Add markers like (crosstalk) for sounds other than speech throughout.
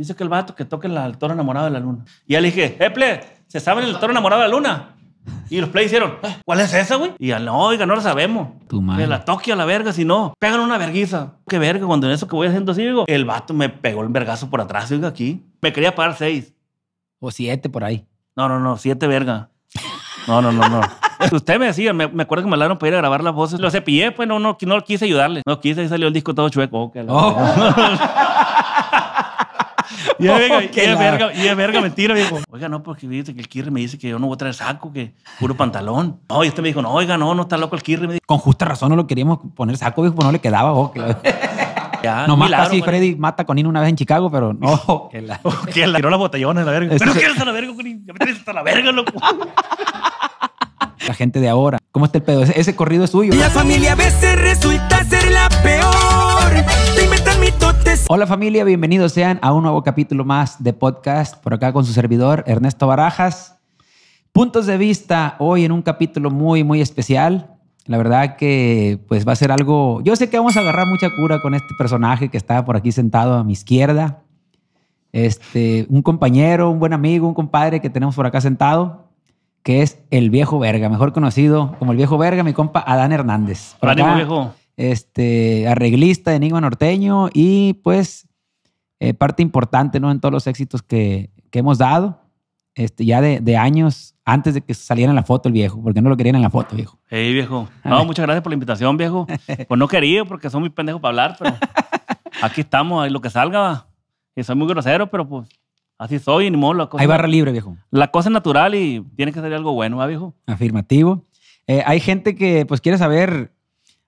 Dice que el vato que toque el toro enamorado de la luna. Y ya le dije, ¡Eple! ¿Se sabe el toro enamorado de la luna? Y los play hicieron, "Eh, ¿cuál es esa, güey? Y ya, no, oiga, no la sabemos. Tu madre. Que la toque a la verga, si no, pegan una verguiza. Qué verga, cuando en eso que voy haciendo así, digo, el vato me pegó el vergazo por atrás, oiga, aquí. Me quería pagar seis. O siete por ahí. No, no, no, siete verga. No, no, no, no. (laughs) Usted me decía, me, me acuerdo que me hablaron para ir a grabar las voces. Lo cepillé, pues no, no, no quise ayudarle. No quise y salió el disco todo chueco. Oh, Oh. (laughs) Y es verga, (laughs) Oh, y es la- verga, y es verga, mentira, viejo. Oiga, no, porque dice que el Kirri me dice que yo no voy a traer saco, que puro pantalón. No, y este me dijo, no, oiga, no, no está loco el Kirri. Me dijo, Con justa razón no lo queríamos poner saco, viejo, pues no le quedaba. Oh, que la- (laughs) ya, Nomás milagro, casi. Freddy mata con Nino una vez en Chicago, pero no. (laughs) que la- Que la tiró las botellones, la verga. Ese Pero se- ¿qué eres a la verga, güey? Ya me traes hasta la verga, loco. la gente de ahora. ¿Cómo está el pedo? Ese, ese corrido es suyo. La familia a veces resulta ser la peor. Hola familia, bienvenidos sean a un nuevo capítulo más de podcast por acá con su servidor Ernesto Barajas. Puntos de vista hoy en un capítulo muy muy especial. La verdad que pues va a ser algo, yo sé que vamos a agarrar mucha cura con este personaje que está por aquí sentado a mi izquierda. Este, un compañero, un buen amigo, un compadre que tenemos por acá sentado, que es el viejo verga, mejor conocido como el viejo verga, mi compa Adán Hernández. Por Ánimo, acá, viejo. Este, arreglista de Enigma Norteño y pues eh, parte importante ¿no? en todos los éxitos que, que hemos dado, este, ya de, de años antes de que saliera en la foto el viejo, porque no lo querían en la foto, viejo. Hey, viejo. (laughs) No, muchas gracias por la invitación, viejo. Pues no quería porque soy muy pendejo para hablar, pero aquí estamos, ahí lo que salga. Y soy muy grosero, pero pues así soy, ni modo. La cosa, Hay barra libre, viejo. la cosa es natural y tiene que salir algo bueno, ¿va, viejo? Afirmativo. Eh, hay gente que pues quiere saber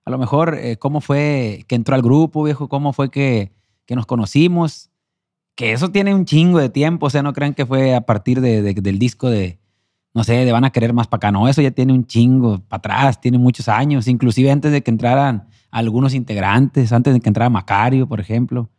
a lo mejor eh, cómo fue que entró al grupo, viejo, cómo fue que, que nos conocimos. Que eso tiene un chingo de tiempo, o sea, no crean que fue a partir de- de- del disco de, no sé, de Van a Querer Más para acá. No, eso ya tiene un chingo para atrás, tiene muchos años, inclusive antes de que entraran algunos integrantes, antes de que entrara Macario, por ejemplo.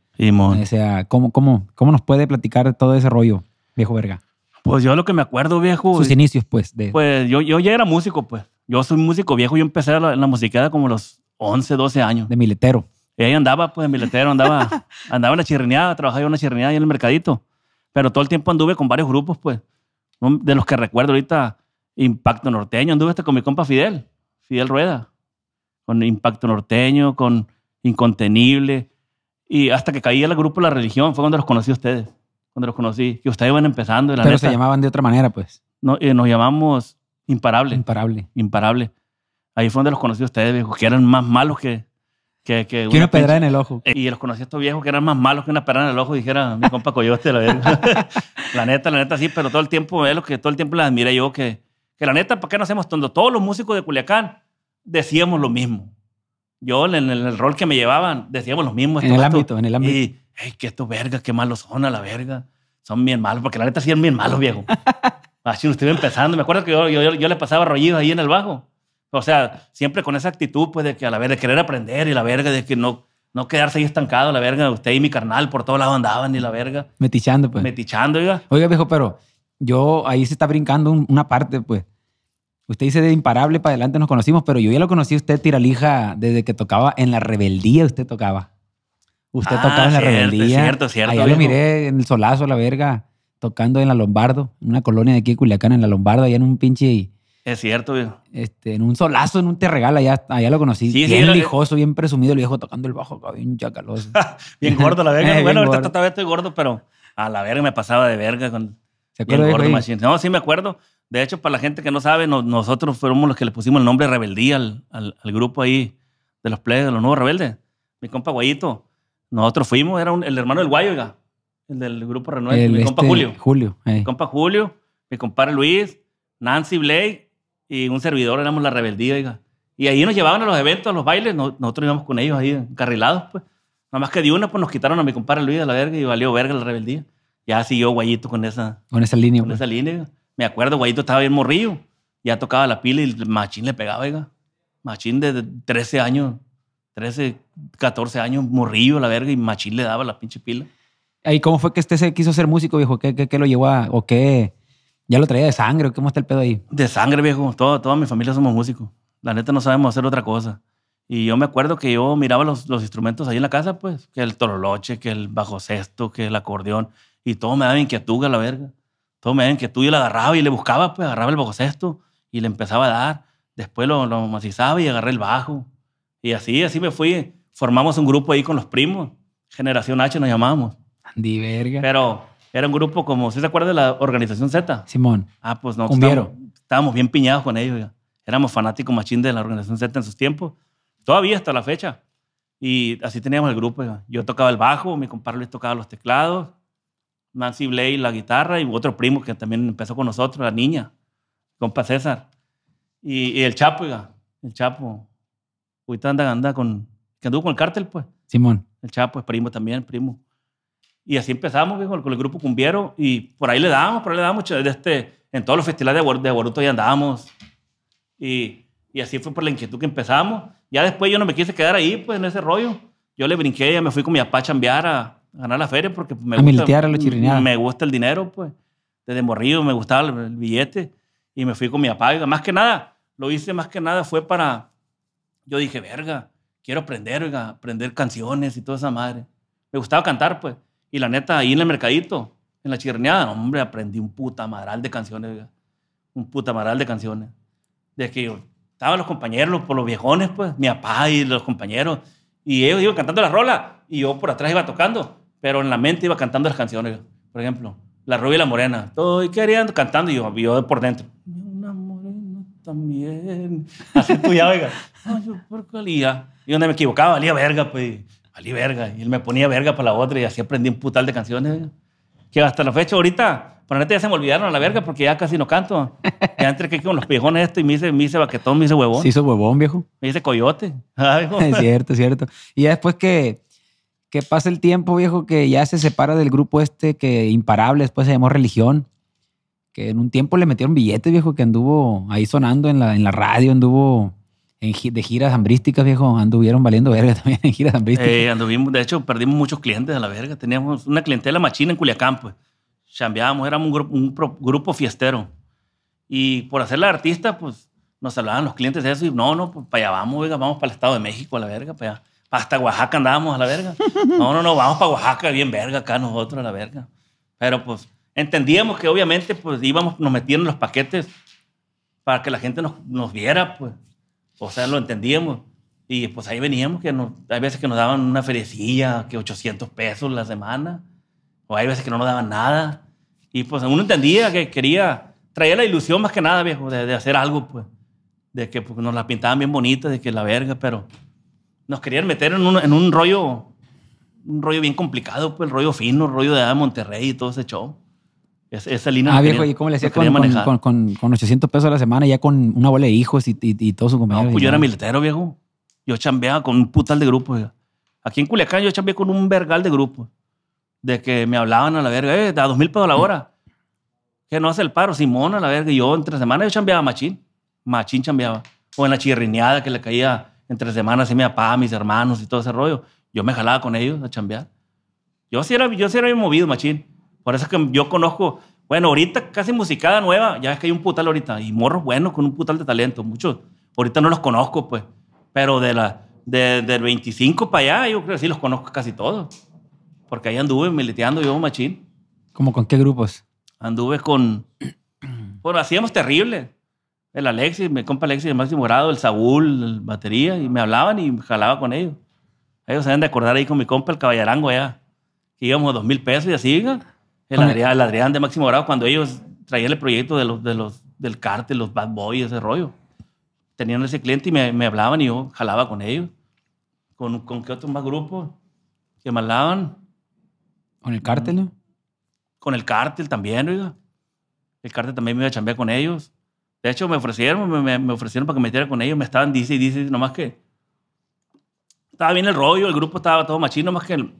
Y, O sea, ¿cómo, cómo, ¿cómo nos puede platicar todo ese rollo, viejo verga? Pues yo lo que me acuerdo, viejo. Sus inicios, pues, de... Pues yo, yo ya era músico, pues. Yo soy músico viejo. Yo empecé a la- en la musiqueada como a los 11, 12 años. de miletero. Y ahí andaba, pues, en miletero, andaba, (laughs) andaba en la chirrineada, trabajaba yo en la chirrineada y en el mercadito. Pero todo el tiempo anduve con varios grupos, pues. De los que recuerdo ahorita, Impacto Norteño. Anduve hasta con mi compa Fidel, Fidel Rueda. Con Impacto Norteño, con Incontenible. Y hasta que caí al grupo La Religión, fue cuando los conocí a ustedes. Cuando los conocí. Que ustedes iban empezando, y la Pero neta, se llamaban de otra manera, pues. no- eh, nos llamamos Imparable Imparable. imparable. Ahí fue donde los conocí a ustedes, viejo, que eran más malos que... Que, que una pedra pinche- en el ojo. Y los conocí a estos viejos que eran más malos que una perra en el ojo, dijera mi compa Coyote. La, verga. (laughs) la neta, la neta, sí, pero todo el tiempo, es lo que todo el tiempo les admiré yo, que, que la neta, ¿para qué no hacemos tonto? Todos los músicos de Culiacán decíamos lo mismo. Yo, en el, en el rol que me llevaban, decíamos lo mismo. En el ámbito, en el ámbito. Y, hey, que estos vergas, qué malos son a la verga. Son bien malos, porque la neta sí eran bien malos, viejo. (laughs) Así estuve empezando. Me acuerdo que yo, yo, yo le pasaba rollidos ahí en el bajo. O sea, siempre con esa actitud, pues, de que a la verga, de querer aprender y la verga, de que no, no quedarse ahí estancado, la verga. Usted y mi carnal por todos lados andaban y la verga. Metichando, pues. Metichando, oiga. Oiga, viejo, pero yo ahí se está brincando un- una parte, pues. Usted dice de imparable para adelante nos conocimos, pero yo ya lo conocí a usted, Tiralija, desde que tocaba en la rebeldía. Usted tocaba. Usted Ah, tocaba en la cierto, rebeldía. cierto, cierto, Allá lo viejo. miré en el solazo, la verga, tocando en la Lombardo, en una colonia de aquí de Culiacán, en la Lombardo, allá en un pinche, Es cierto, viejo. este, en un solazo, en un terregal, allá, allá lo conocí. Sí, sí, bien lo- lijoso, bien presumido el viejo tocando el bajo, bien chacaloso. (laughs) Bien gordo, la verga. (laughs) Eh, bien bueno, ahorita gordo. todavía estoy gordo, pero a la verga me pasaba de verga con, ¿Se Bien acuerda, viejo? gordo, ahí? No, sí me acuerdo. De hecho, para la gente que no sabe, no- nosotros fuimos los que le pusimos el nombre Rebeldía al, al- al grupo ahí de los plebes, de los nuevos rebeldes. Mi compa Guayito. Nosotros fuimos, era un- el hermano del Guayo, oiga, el del grupo Renuevo. El, Mi compa este, Julio. Julio, eh. Mi compa Julio, mi compadre Luis, Nancy Blake y un servidor, éramos la Rebeldía, oiga. Y ahí nos llevaban a los eventos, a los bailes, no- nosotros íbamos con ellos ahí encarrilados, pues. Nada más que de una, pues nos quitaron a mi compadre Luis de la verga y valió verga la rebeldía. Ya siguió Guayito con esa, Con esa línea, con pues. esa línea. Me acuerdo, Guayito estaba bien morrillo. Ya tocaba la pila y el machín le pegaba, oiga. Machín de 13 años, 13, 14 años, morrillo a la verga y machín le daba la pinche pila. ¿Y cómo fue que este se quiso ser músico, viejo? ¿Qué, qué, qué lo llevó a, o qué? ¿Ya lo traía de sangre cómo está el pedo ahí? De sangre, viejo. Todo, toda mi familia somos músicos. La neta no sabemos hacer otra cosa. Y yo me acuerdo que yo miraba los, los instrumentos ahí en la casa, pues, que el toroloche, que el bajo sexto, que el acordeón, y todo me daba inquietud a la verga. Todo me daba inquietud y le agarraba y le buscaba, pues, agarraba el bajo sexto y le empezaba a dar. Después lo, lo macizaba y agarré el bajo. Y así, así me fui. Formamos un grupo ahí con los primos. Generación H nos llamábamos. Andy verga. Pero era un grupo como, ¿sí se acuerda de la organización Z? Simón. Ah, pues no. Estábamos, estábamos bien piñados con ellos. ya. Éramos fanáticos machín de la organización Z en sus tiempos. Todavía hasta la fecha. Y así teníamos el grupo. ya. Yo tocaba el bajo, mi compadre Luis tocaba los teclados, Nancy Blake la guitarra y otro primo que también empezó con nosotros, la niña, compa César. Y, y el Chapo, oiga, el Chapo. Ahorita anda, anda con, que anduvo con el cártel, pues. Simón. El Chapo es primo también, primo. Y así empezamos viejo, con el grupo Cumbiero y por ahí le dábamos, por ahí le dábamos, este, en todos los festivales de, de Boruto ya andábamos. Y, y así fue por la inquietud que empezamos. Ya después yo no me quise quedar ahí, pues en ese rollo. Yo le brinqué, ya me fui con mi papá a chambear a, a ganar la feria porque me A militear, a chirrineada. Me gusta el dinero, pues. Desde morrido me gustaba el, el billete y me fui con mi papá. Más que nada, lo hice más que nada fue para... Yo dije, verga, quiero aprender, oiga, aprender canciones y toda esa madre. Me gustaba cantar, pues. Y la neta, ahí en el mercadito, en la chirneada, hombre, aprendí un puta madral de canciones. Un puta madral de canciones. De que yo, estaban los compañeros, los, por los viejones, pues, mi papá y los compañeros. Y ellos iban cantando la rola y yo por atrás iba tocando, pero en la mente iba cantando las canciones. Por ejemplo, La Rubia y la Morena. Estoy queriendo, cantando y yo, yo por dentro. Una morena también. Así tú ya, oiga. Ay, yo por iba. Y donde me equivocaba, valía verga, pues. Valía verga. Y él me ponía verga para la otra y así aprendí un putal de canciones. Que hasta la fecha, ahorita, por neta ya se me olvidaron a la verga porque ya casi no canto. Ya entre que con los viejones esto y me hice, me hice baquetón, me hice huevón, Se hizo huevón, viejo. me hice coyote. (laughs) Es cierto, es cierto. Y ya después que, que pasa el tiempo, viejo, que ya se separa del grupo este que imparable, después se llamó Religión, que en un tiempo le metieron billetes, viejo, que anduvo ahí sonando en la, en la radio, anduvo en, de giras hambrísticas, viejo, anduvieron valiendo verga (laughs) también en giras hambrísticas. Eh, anduvimos, de hecho, perdimos muchos clientes a la verga. Teníamos una clientela machina en Culiacán, pues. Chambeábamos, éramos un, grupo, un pro- grupo fiestero. Y por hacer la artista, pues, nos hablaban los clientes de eso y no, no, pues para allá vamos, oiga, vamos para el Estado de México a la verga, para allá. Hasta Oaxaca andábamos a la verga. (laughs) No, no, no, vamos para Oaxaca, bien verga acá nosotros a la verga. Pero pues entendíamos que obviamente pues íbamos, nos metían en los paquetes para que la gente nos, nos viera, pues. O sea, lo entendíamos. Y pues ahí veníamos, que nos, hay veces que nos daban una feriecilla, que 800 pesos la semana, o hay veces que no nos daban nada. Y pues uno entendía que quería, traía la ilusión más que nada, viejo, de, hacer algo, pues. De que pues, nos la pintaban bien bonita, de que la verga, pero nos querían meter en un, en un rollo, un rollo bien complicado, pues el rollo fino, el rollo de Monterrey y todo ese show. Es- esa línea Ah, viejo, querían- ¿y cómo le hacía con, con, con, con- con 800 pesos a la semana, ya con una bola de hijos y, y, y todos sus compañeros? No, pues yo era militero, viejo. Yo chambeaba con un putal de grupos. oiga. Aquí en Culiacán yo chambeé con un vergal de grupos. De que me hablaban a la verga, eh, da dos mil pesos a la hora. Que no hace el paro, Simón a la verga. Y yo entre semanas yo chambeaba machín. Machín chambeaba. O en la chirrineada que le caía entre semanas y mi papá, mis hermanos y todo ese rollo. Yo me jalaba con ellos a chambear. Yo sí era, yo sí era bien movido, machín. Por eso es que yo conozco, bueno, ahorita casi musicada nueva, ya es que hay un putal ahorita, y morros buenos con un putal de talento, muchos. Ahorita no los conozco, pues, pero de la, de- del 25 para allá, yo creo que sí los conozco casi todos. Porque ahí anduve militeando yo, machín. ¿Cómo con qué grupos? Anduve con, bueno, hacíamos terrible. El Alexis, mi compa Alexis, el Máximo Grado, el Saúl, el batería, y me hablaban y me jalaba con ellos. Ellos se deben de acordar ahí con mi compa, el Caballarango, allá. Que íbamos a dos mil pesos y así, ¿no? El Adrián, el Adrián de Máximo Grado, cuando ellos traían el proyecto de los, de los, del cártel, los Bad Boys, ese rollo. Tenían ese cliente y me, me hablaban y yo jalaba con ellos. ¿Con, con qué otros más grupos? Que me hablaban. ¿Con el cártel, no? Con el cártel también, oiga. El cártel también me iba a chambear con ellos. De hecho, me ofrecieron, me, me- me ofrecieron para que me metiera con ellos. Me estaban, dice y dice, nomás que estaba bien el rollo, el grupo estaba todo machino, más que el-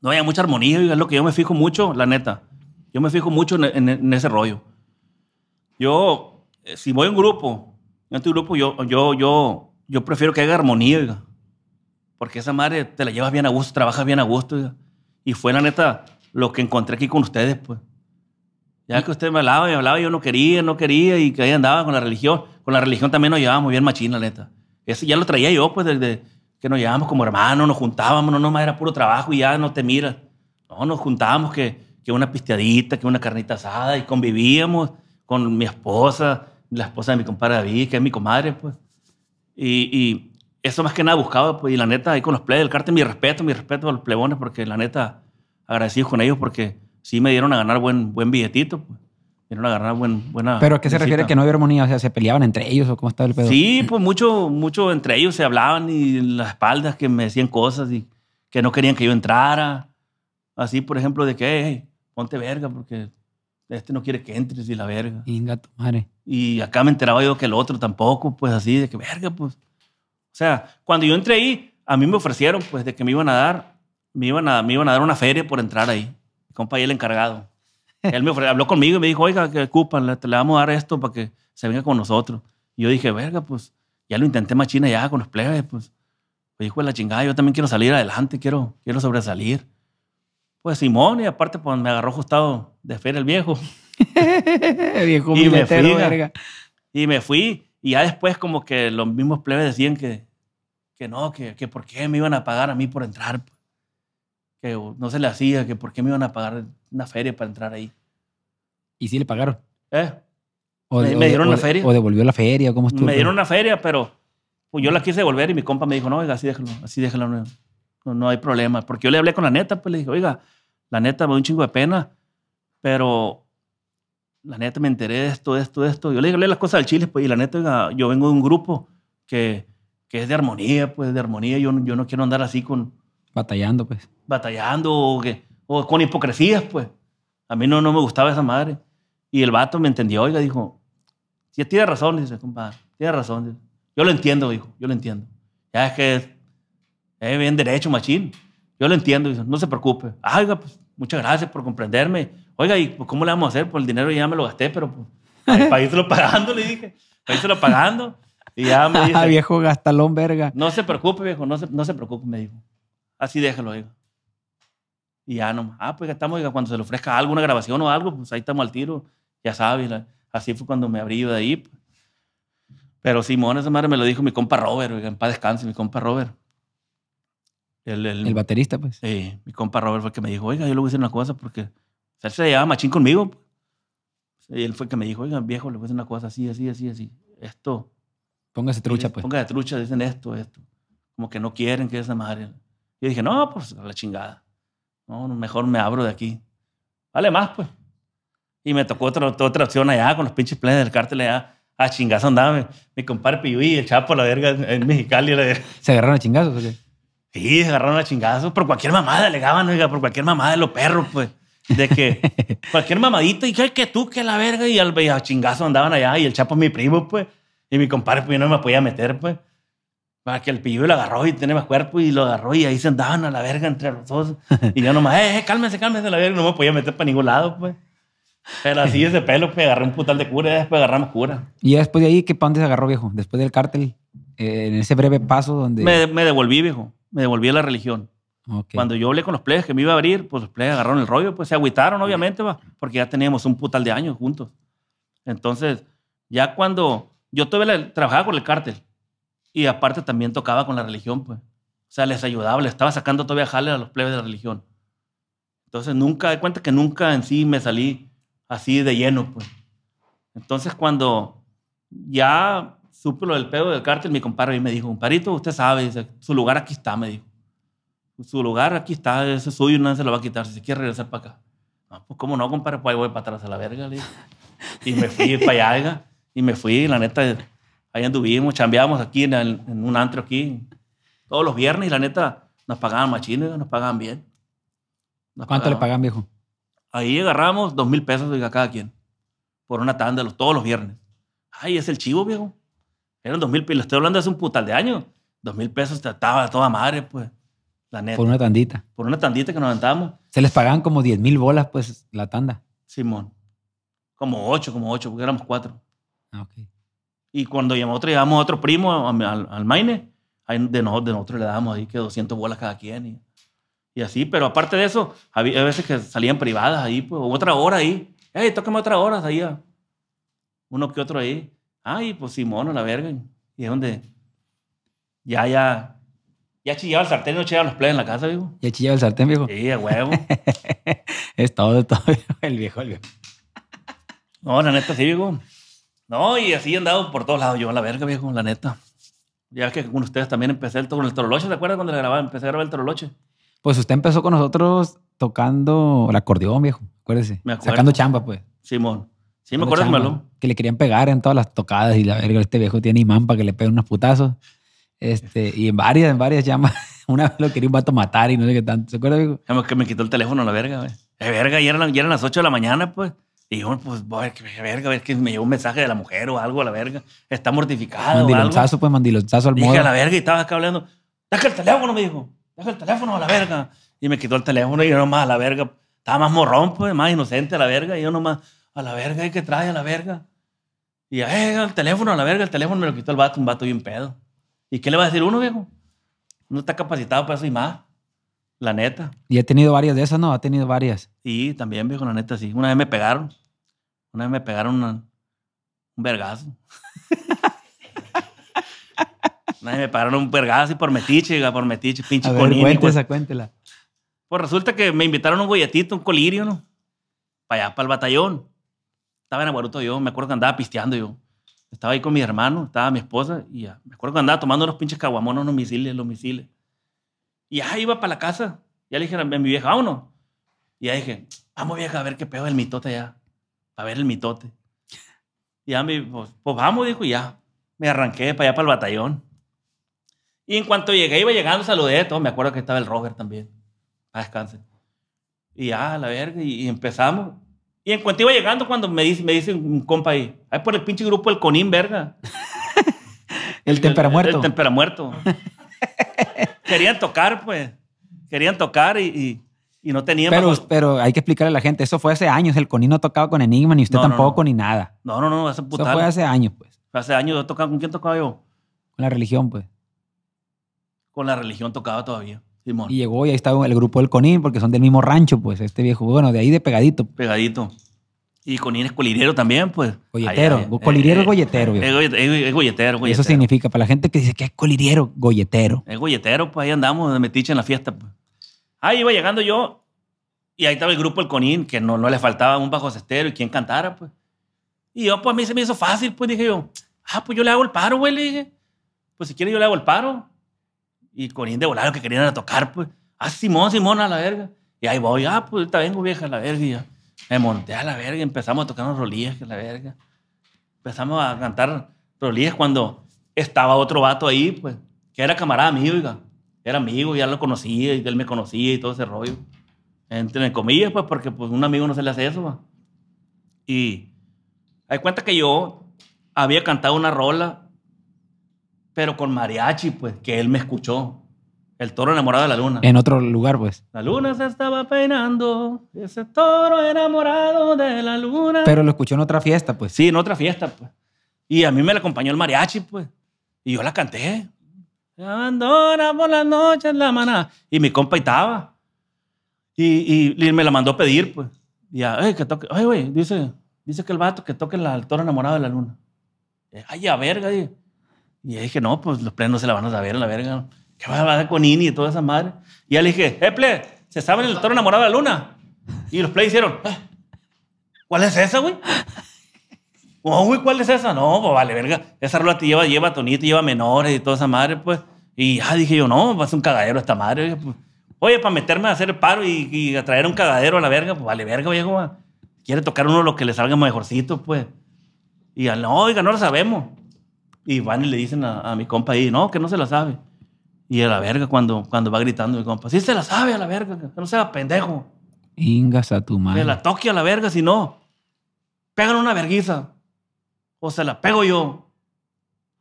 no había mucha armonía, es lo que yo me fijo mucho, la neta. Yo me fijo mucho en, en- en ese rollo. Yo, eh, si voy a un grupo, en tu grupo, yo, yo, yo, yo prefiero que haya armonía, oiga. Porque esa madre te la llevas bien a gusto, trabajas bien a gusto, oiga. Y fue la neta lo que encontré aquí con ustedes, pues. Ya que usted me hablaba y me hablaba, yo no quería, no quería, y que ahí andaba con la religión. Con la religión también nos llevábamos bien machín, la neta. Eso ya lo traía yo, pues, desde que nos llevábamos como hermanos, nos juntábamos, no nomás era puro trabajo y ya no te miras. No, nos juntábamos que, que una pisteadita, que una carnita asada y convivíamos con mi esposa, la esposa de mi compadre David, que es mi comadre, pues. Y, y eso más que nada buscaba, pues, y la neta, ahí con los plebes del cártel, mi respeto, mi respeto a los plebones, porque la neta, agradecidos con ellos porque sí me dieron a ganar buen, buen billetito, pues. Me dieron a ganar buen, buena... ¿Pero a qué se refiere que no había armonía? O sea, ¿se peleaban entre ellos o cómo estaba el pedo? Sí, pues mucho, mucho entre ellos se hablaban y en las espaldas que me decían cosas y que no querían que yo entrara. Así, por ejemplo, de que, hey, ponte verga porque este no quiere que entres y la verga. Inga tu madre. Y acá me enteraba yo que el otro tampoco, pues así, de que verga, pues. O sea, cuando yo entré ahí, a mí me ofrecieron, pues, de que me iban a dar, me iban a, me iban a dar una feria por entrar ahí. Mi compa ahí el encargado. Él me ofre- habló conmigo y me dijo, oiga, que ocupan, le, le vamos a dar esto para que se venga con nosotros. Y yo dije, verga, pues, ya lo intenté machina ya con los plebes, pues. Me dijo, la chingada, yo también quiero salir adelante, quiero, quiero sobresalir. Pues Simón, y aparte, pues me agarró ajustado de feria el viejo. (laughs) Viejo Y me fui, verga. Y me fui. Y ya después como que los mismos plebes decían que, que no, que, que por qué me iban a pagar a mí por entrar. pues. Que no se le hacía, que por qué me iban a pagar una feria para entrar ahí. ¿Y sí le pagaron? Eh, ¿O, Me- o- me dieron o- la feria. ¿O devolvió la feria? ¿Cómo estuvo? me dieron una feria, pero pues yo la quise devolver y mi compa me dijo, no, oiga, así déjalo, así déjalo, no, no, no hay problema. Porque yo le hablé con la neta, pues le dije, oiga, la neta me da un chingo de pena, pero la neta me enteré de esto, de esto, de esto. Yo le hablé las cosas al chile, pues, y la neta, oiga, yo vengo de un grupo que, que es de armonía, pues, de armonía. Yo, yo no quiero andar así con Batallando, pues. batallando o, que, o con hipocresías, pues. A mí no, no me gustaba esa madre. Y el vato me entendió, oiga, dijo, sí, tiene razón, dice, compadre, tiene razón. dice. Yo lo entiendo, dijo, yo lo entiendo. Ya es que es, es bien derecho, machín. Yo lo entiendo, dice, no se preocupe. Ah, oiga, pues, muchas gracias por comprenderme. Oiga, ¿y pues, cómo le vamos a hacer? Pues el dinero ya me lo gasté, pero pues, para, para (laughs) írselo pagando, le dije. Para írselo pagando. Y ya me (laughs) Ah, dice, viejo gastalón, verga. no se preocupe, viejo, no se, no se preocupe, me dijo. Así déjalo, oiga. Y ya no, ah, pues ya estamos, cuando se le ofrezca algo, una grabación o algo, pues ahí estamos al tiro, ya sabes. la- así fue cuando me abrí de ahí. pues. Pero Simón, esa madre me lo dijo mi compa Robert, en paz descanse, mi compa Robert. El, el, El baterista, pues. Sí, mi compa Robert fue el que me dijo, oiga, yo le voy a decir una cosa porque o sea, él se llevaba machín conmigo. pues. Y él fue el que me dijo, oiga, viejo, le voy a decir una cosa así, así, así, así. Esto, Póngase trucha, pues. Ponga de trucha, dicen esto, esto. Como que no quieren que esa madre. Yo dije, no, pues a la chingada. No, mejor me abro de aquí. Vale más, pues. Y me tocó otra, otra opción allá con los pinches planes del cártel allá. A chingazo andaba mi, mi compadre Piyuy, el chapo, la verga, en, Mexicali. La verga. ¿Se agarraron a chingazos o qué? Sí, se agarraron a chingazos. Por cualquier mamada alegaban, oiga, por cualquier mamada de los perros, pues. De que (laughs) cualquier mamadita, y que tú, que la verga, y, al, y a chingazo andaban allá, y el chapo es mi primo, pues. Y mi compadre, pues yo no me podía meter, pues. Para que el pillo lo agarró y tiene más cuerpo y lo agarró y ahí se andaban a la verga entre los dos. Y yo nomás, eh, eh, cálmese, cálmese la verga, no me podía meter para ningún lado, pues. Pero así ese pelo, pues agarré un putal de cura y después agarramos cura. Y ya después de ahí, ¿qué pa' dónde se agarró, viejo? Después del cártel, eh, en ese breve paso donde... Me, me devolví, viejo. Me devolví a la religión. Ok. Cuando yo hablé con los plebes que me iba a abrir, pues los plebes agarraron el rollo, pues se agüitaron, obviamente, va, porque ya teníamos un putal de años juntos. Entonces, ya cuando yo todavía trabajaba con el cártel y aparte también tocaba con la religión, pues. O sea, les ayudaba, les estaba sacando todavía jale a los plebes de la religión. Entonces, nunca, de cuenta que nunca en sí me salí así de lleno, pues. Entonces, cuando ya supe lo del pedo del cártel, mi compadre ahí me dijo, compadrito, usted sabe, su lugar aquí está, me dijo su lugar aquí está, ese es suyo, nadie se lo va a quitar si se quiere regresar para acá. No, pues cómo no, compadre, pues ahí voy para atrás a la verga. le dije. Y me fui para allá, y me fui, la neta, ahí anduvimos, chambeábamos aquí en, el- en un antro aquí, todos los viernes, y la neta, nos pagaban machines, nos pagaban bien. Nos ¿Cuánto le pagaban. pagan, viejo? Ahí agarramos dos mil pesos, oiga, cada quien, por una tanda, los, todos los viernes. Ay, es el chivo, viejo. Eran dos mil pesos, estoy hablando de hace un putal de años. Dos mil pesos trataba toda madre, pues, la neta Por una tandita. por una tandita que nos aventamos, Se les pagaban como 10 mil bolas, pues, la tanda. Simón. Como ocho, como ocho, porque éramos cuatro. Ah, ok. Y cuando llamó otro, a otro primo al, al Maine, de, no- de nosotros le dábamos ahí que 200 bolas cada quien. Y, y así, pero aparte de eso, había veces que salían privadas ahí, pues, otra hora ahí. Ey, tócame otra hora, ahí. Uno que otro ahí. Ay, pues Simón, a la verga. Y es donde Ya, ya. Ya chillaba el sartén y no chillaba los plebes en la casa, viejo. Ya chillaba el sartén, viejo. Sí, a huevo. (laughs) Es todo, todo. El viejo, el viejo. No, la neta sí, viejo. No, y así he andado por todos lados yo, a la verga, viejo, la neta. Ya que con ustedes también empecé el, con el Toroloche, ¿te acuerdas cuando le grababa? Empecé a grabar el Toroloche. Pues usted empezó con nosotros tocando el acordeón, viejo. Acuérdese. Me acuerdo. Sacando chamba, pues. Simón. Sí, me acuerdo chamba. Que le querían pegar en todas las tocadas y la verga, este viejo tiene imán para que le peguen unos putazos. Este, y en varias, en varias llamas. (laughs) Una vez lo quería un vato matar y no sé qué tanto. ¿Se acuerda, viejo? Que me quitó el teléfono a la verga, güey. Eh, verga, ya eran, ya eran las 8 de la mañana, pues. Y yo, pues, voy a ver, qué verga, es que me llegó un mensaje de la mujer o algo a la verga. Está mortificado algo. Mandilonzazo, pues mandilonzazo al Dije modo. a la verga y estaba acá hablando. Deja el teléfono, me dijo. Deja el teléfono a la verga. Y me quitó el teléfono y yo nomás a la verga. Estaba más morrón, pues, más inocente a la verga. Y yo nomás, a la verga, ¿y qué trae a la verga? Y eh, el teléfono a la verga, el teléfono me lo quitó el vato, un vato bien pedo. ¿Y qué le va a decir uno, viejo? No está capacitado para eso y más. La neta. Y he tenido varias de esas, ¿no? Ha tenido varias. Sí, también, viejo, la neta, sí. Una vez me pegaron. Una vez me pegaron una- un vergazo. (laughs) una vez me pegaron un vergazo así por metiche, por metiche, pinche A ver, conini, pues. cuéntela. Pues resulta que me invitaron un golletito, un colirio, ¿no? Para allá, para el batallón. Estaba en Aguaruto yo, me acuerdo que andaba pisteando yo. Estaba ahí con mi hermano, estaba mi esposa, y ya. Me acuerdo que andaba tomando unos pinches caguamones, unos misiles, los misiles. Y ya iba para la casa. Ya le dije a mi vieja, vámonos. Y ya dije, vamos vieja a ver qué pedo el mitote ya. Para ver el mitote. Y ya me, pues, pues vamos, dijo, y ya. Me arranqué para allá, para el batallón. Y en cuanto llegué, iba llegando, saludé, todo. Me acuerdo que estaba el Robert también. A descanse. Y ya, a la verga, y, y empezamos. Y en cuanto iba llegando, cuando me dice, me dice un compa ahí, ahí por el pinche grupo El Conín, verga. (laughs) El temperamuerto. El, temperamuerto. (laughs) Querían tocar, pues. Querían tocar y, y, y no tenían. Pero, bajo- pero hay que explicarle a la gente, eso fue hace años. El Conino tocaba con Enigma, ni usted No, no, tampoco, no. ni nada. No, no, no, hace Eso fue hace años, pues. Hace años yo tocaba. ¿Con quién tocaba yo? Con la religión, pues. Con la religión tocaba todavía. Simón. Y llegó y ahí estaba el grupo del Conín, porque son del mismo rancho, pues. Este viejo, bueno, de ahí de pegadito. Pegadito. Y Conín es colirero también, pues. Golletero. Ay, ay, Coliriero eh, es golletero, Es, es- golletero. Eso significa, para la gente que dice que es coliriero, golletero. Es golletero, pues ahí andamos de metiche en la fiesta. Pues. Ahí iba llegando yo y ahí estaba el grupo El Conín, que no, no le faltaba un bajo cestero y quien cantara, pues. Y yo, pues a mí se me hizo fácil, pues dije yo, ah, pues yo le hago el paro, güey, le dije. Pues si quiere yo le hago el paro. Y Conín de volar que querían era tocar, pues. Ah, Simón, Simón, a la verga. Y ahí voy, ah, pues ahorita vengo, vieja, a la verga. Y ya. Me monté a la verga empezamos a tocar unos rolillas, la verga. Empezamos a cantar rolillas cuando estaba otro vato ahí, pues, que era camarada mío, oiga. Era amigo, ya lo conocía y él me conocía y todo ese rollo. Entre comillas, pues, porque pues, un amigo no se le hace eso, va. Y hay cuenta que yo había cantado una rola, pero con mariachi, pues, que él me escuchó. El toro enamorado de la luna. En otro lugar, pues. La luna se estaba peinando, ese toro enamorado de la luna. Pero lo escuchó en otra fiesta, pues. Sí, en otra fiesta, pues. Y a mí me la acompañó el mariachi, pues. Y yo la canté. Se abandona por las noches la maná. Y mi compa estaba. Y, y, y me la mandó pedir, pues. Y ya, "Ey, que toque. Ay, güey, dice, dice que el vato que toque la, el toro enamorado de la luna. Ay, a verga, dije. Y dije, no, pues los plenos se la van a saber, la verga. ¿Qué va a dar con Ini y toda esa madre? Y ya le dije, eh, ple, ¿se saben el toro enamorado de la luna? Y los play hicieron, "Ah, ¿cuál es esa, güey? Oh, güey, ¿cuál es esa? No, pues vale, verga. Esa rola te lleva, lleva tonito, lleva menores y toda esa madre, pues. Y ya dije yo, no, va a ser un cagadero esta madre. Oye, para meterme a hacer el paro y, y a traer un cagadero a la verga, pues vale, verga, viejo. Quiere tocar uno lo que le salga mejorcito, pues. Y ya, no, oiga, no lo sabemos. Y van y le dicen a, a mi compa ahí, no, que no se la sabe. Y a la verga, cuando, cuando va gritando mi compa, sí se la sabe a la verga, que no sea pendejo. Ingas a tu Que madre. la toque a la verga, si no, pegan una verguiza. O se la pego yo.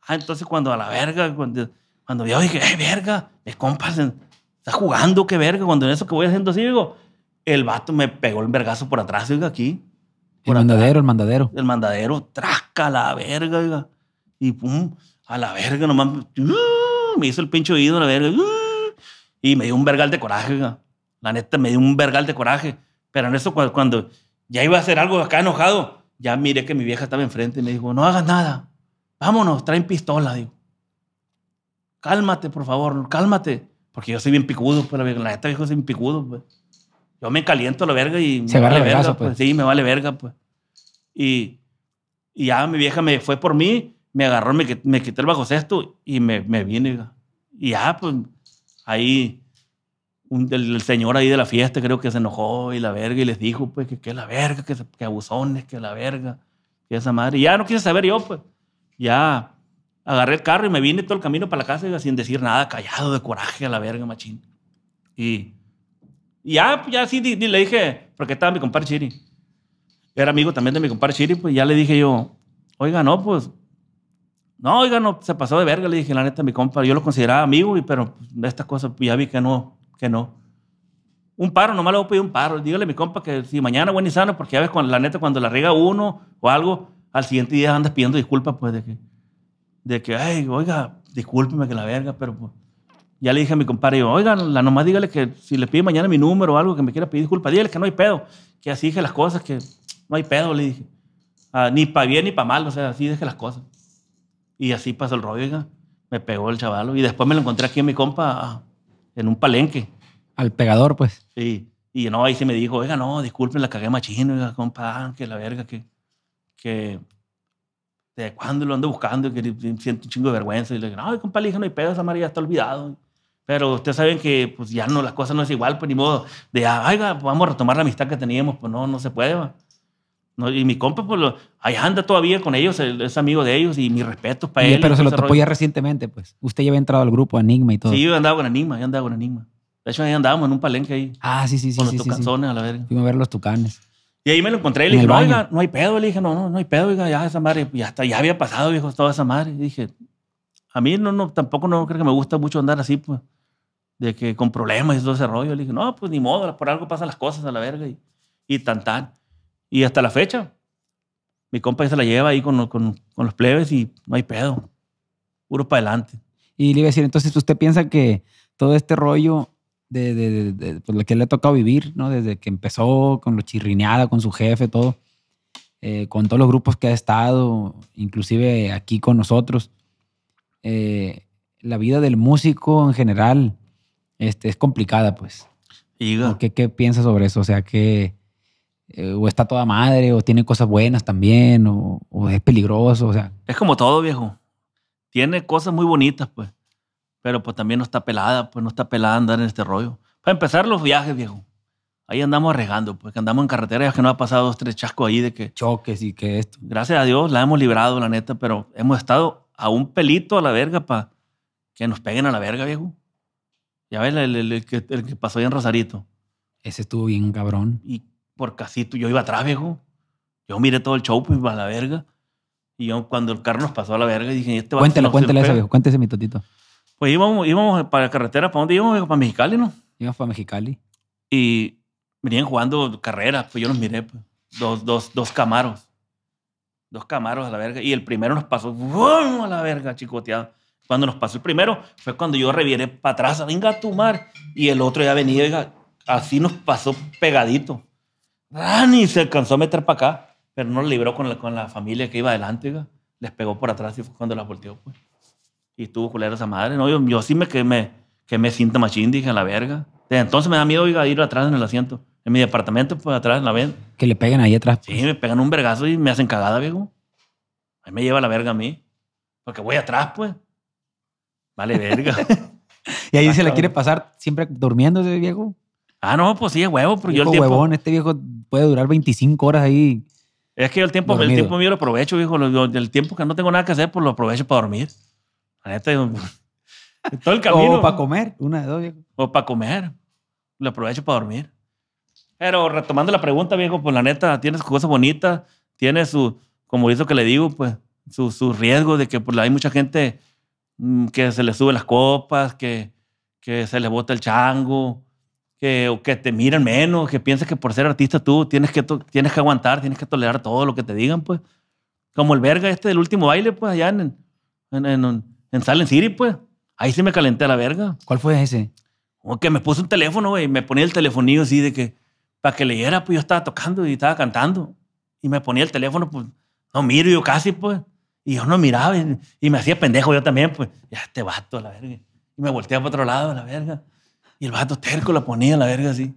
Ah, entonces cuando a la verga, cuando, cuando yo dije, ¡eh, verga! Mi compa se- está jugando, qué verga. Cuando en eso que voy haciendo así, digo, el vato me pegó el vergazo por atrás, oiga, aquí. El mandadero, el mandadero. El mandadero, trasca a la verga, oiga. Y pum, a la verga, nomás. ¡uh! Me hizo el pinche oído, la verga. y me dio un vergal de coraje. La neta, me dio un vergal de coraje. Pero en eso, cuando, cuando ya iba a hacer algo acá enojado, ya miré que mi vieja estaba enfrente y me dijo, no hagas nada. Vámonos, traen pistola, digo. cálmate, por favor, cálmate. Porque yo soy bien picudo, pues, la la neta, viejo, soy bien picudo, pues. Yo me caliento la verga y Se me vale verga, pues. pues. Sí, me vale verga, pues. Y, y ya mi vieja me fue por mí, me agarró, me, me quité el bajo cesto y me, me vine. Y ya, pues, ahí, un, el, señor ahí de la fiesta creo que se enojó y la verga y les dijo, pues, que, que la verga, que, que abusones, que la verga, que esa madre. Y ya no quise saber yo, pues. Ya agarré el carro y me vine todo el camino para la casa oiga, sin decir nada, callado de coraje a la verga, machín. Y, y ya, pues, ya sí, di- le dije, porque estaba mi compadre Chiri. Era amigo también de mi compadre Chiri, pues ya le dije yo, oiga, no, pues, no, oiga, no, se pasó de verga, le dije, la neta, mi compa, yo lo consideraba amigo, pero pues, de estas cosas pues, ya vi que no, que no. Un paro, nomás le voy a pedir un paro. Dígale a mi compa que si mañana bueno y sano, porque ya ves, cuando, la neta, cuando la riega uno o algo, al siguiente día andas pidiendo disculpas, pues, de que, de que, ay, oiga, discúlpeme que la verga, pero pues, ya le dije a mi compadre, oiga, la nomás dígale que si le pide mañana mi número o algo que me quiera pedir disculpas, dígale que no hay pedo, que así dije las cosas, que no hay pedo, le dije. Ah, ni para bien ni para mal, o sea, así deje las cosas. Y así pasó el rollo, oiga. Me pegó el chavalo. Y después me lo encontré aquí en mi compa en un palenque. Al pegador, pues. Sí. Y no, ahí sí me dijo, oiga, no, disculpen, la cagué machino, oiga, compa, que la verga, que, que de cuándo lo ando buscando, que siento un chingo de vergüenza. Y le digo, no, compa, le dije, no hay pedo, esa madre ya está olvidado. Pero ustedes saben que pues ya no, las cosas no es igual, pues ni modo de, ah, oiga, vamos a retomar la amistad que teníamos, pues no, no se puede, va. No, y mi compa, pues, lo- ahí anda todavía con ellos, es amigo de ellos y mi respeto para Y- él. pero se lo topó ya recientemente, pues. Usted ya había entrado al grupo Enigma y todo. Sí, yo andaba con Anima, yo andaba con Anima. De hecho, ahí andábamos en un palenque ahí, Ah, sí, sí, sí. con sí, los sí, sí. a la verga. Fuimos a ver los tucanes. Y ahí me lo encontré y le dije, no, oiga, no hay pedo. Le dije, no, no, no hay pedo, oiga, ya esa madre, ya, está, ya había pasado, viejo, toda esa madre. Y dije, a mí no, no, tampoco no creo que me gusta mucho andar así, pues, de que con problemas y todo ese rollo. Le dije, no, pues ni modo, por algo pasan las cosas a la verga y, y tan tan. Y hasta la fecha, mi compa ya se la lleva ahí con, con, con los plebes y no hay pedo. Puro para adelante. Y le iba a decir, entonces, ¿usted piensa que todo este rollo de, de, de- de, pues, lo que le ha tocado vivir, ¿no? Desde que empezó con lo chirrineada, con su jefe, todo, eh, con todos los grupos que ha estado, inclusive aquí con nosotros, eh, la vida del músico en general este, es complicada, pues. Y diga, ¿O ¿Qué, ¿Qué piensa sobre eso? O sea, que eh, o está toda madre, o tiene cosas buenas también, o, o es peligroso, o sea, Es como todo, viejo. Tiene cosas muy bonitas, pues. Pero pues también no está pelada, pues no está pelada andar en este rollo. Para empezar, los viajes, viejo. Ahí andamos arriesgando, pues que andamos en carretera, ya que no ha pasado dos, tres chascos ahí de que, choques y que esto. gracias a Dios, la hemos librado, la neta, pero hemos estado a un pelito a la verga para que nos peguen a la verga, viejo. Ya ves, el, el- el que, el que pasó ahí en Rosarito. Ese estuvo bien cabrón. Y por casito, yo iba atrás, viejo. Yo miré todo el show, pues, a la verga. Y yo, cuando el carro nos pasó a la verga, dije, este vato Cuéntale, no se cuéntale lo eso, viejo. Cuéntese mi totito. Pues íbamos, íbamos para la carretera, ¿para dónde íbamos? viejo? Para Mexicali, ¿no? Íbamos para Mexicali. Y venían jugando carreras, pues yo los miré, pues. Dos, dos, dos camaros. Dos camaros a la verga. Y el primero nos pasó ¡vum! a la verga, chicoteado. Cuando nos pasó el primero, fue cuando yo reviré para atrás, venga a tu mar. Y el otro ya venía, así nos pasó pegadito. ¡Ran! Y se alcanzó a meter para acá, pero no lo libró con la, con la familia que iba adelante, oiga. Les pegó por atrás y fue cuando la volteó, pues. Y estuvo culera esa madre. No, yo, yo sí me quemé, que me siento machín, dije, a la verga. Desde entonces me da miedo oiga, ir atrás en el asiento. En mi departamento, pues atrás en la ven. Que le peguen ahí atrás. Sí, pues. me pegan un vergazo y me hacen cagada, viejo. Ahí me lleva la verga a mí. Porque voy atrás, pues. Vale, verga. (laughs) Y ahí Ah, se la quiere pasar siempre durmiendo ese viejo. ah, no, pues sí, es huevo, pero yo el Viejo tiempo. huevón, este viejo puede durar 25 horas ahí. Es que yo el tiempo, el tiempo mío lo aprovecho, viejo. El tiempo que no tengo nada que hacer, pues lo aprovecho para dormir. La neta, (laughs) todo el camino. O para comer, una de dos, viejo. O para comer. Lo aprovecho para dormir. Pero retomando la pregunta, viejo, pues la neta, tiene sus cosas bonitas, tiene su, como eso que le digo, pues, su, su riesgo de que pues, hay mucha gente mm, que se le suben las copas, que, que se le bota el chango, que, o que te miran menos, que piensas que por ser artista tú tienes que, tienes que aguantar, tienes que tolerar todo lo que te digan, pues. Como el verga este del último baile, pues, allá en, en, en, en Silent City, pues. Ahí sí me calenté a la verga. ¿Cuál fue ese? Como que me puso un teléfono, güey, y me ponía el telefonillo así de que, para que leyera, pues yo estaba tocando y estaba cantando. Y me ponía el teléfono, pues, no miro yo casi, pues. Y yo no miraba y, y me hacía pendejo yo también, pues. Ya este vato, la verga. Y me volteaba para otro lado, la verga. Y el vato terco la ponía, la verga, así.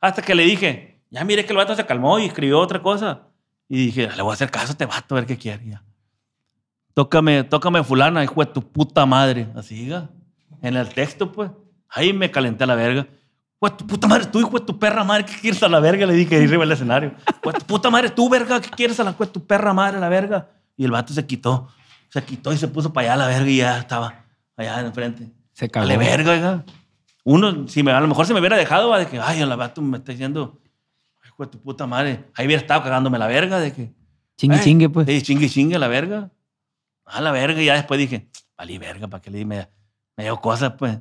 Hasta que le dije, ya mire que el vato se calmó y escribió otra cosa. Y dije, le voy a hacer caso a este vato, a ver qué quiere. Ya. Tócame, tócame fulana, hijo de tu puta madre. Así, ya. En el texto, pues. Ahí me calenté a la verga. Hijo de tu puta madre, tú, hijo de tu perra madre, ¿qué quieres a la verga? Le dije arriba del escenario. Hijo de tu puta madre, tú, verga, ¿qué quieres a la de tu perra madre, la verga? Y el vato se quitó. Se quitó y se puso para allá a la verga y ya estaba allá enfrente. Se cagó. Vale, verga, oiga. Uno, si me, a lo mejor se me hubiera dejado, va, de que, ay, el vato me está diciendo, "Ay, hijo de tu puta madre. Ahí hubiera estado cagándome la verga, de que. Chingue, eh, chingue, pues. Sí, chingue, chingue, la verga. A la verga. Y ya después dije, valí verga, ¿para qué le di? Me, me dio cosas, pues.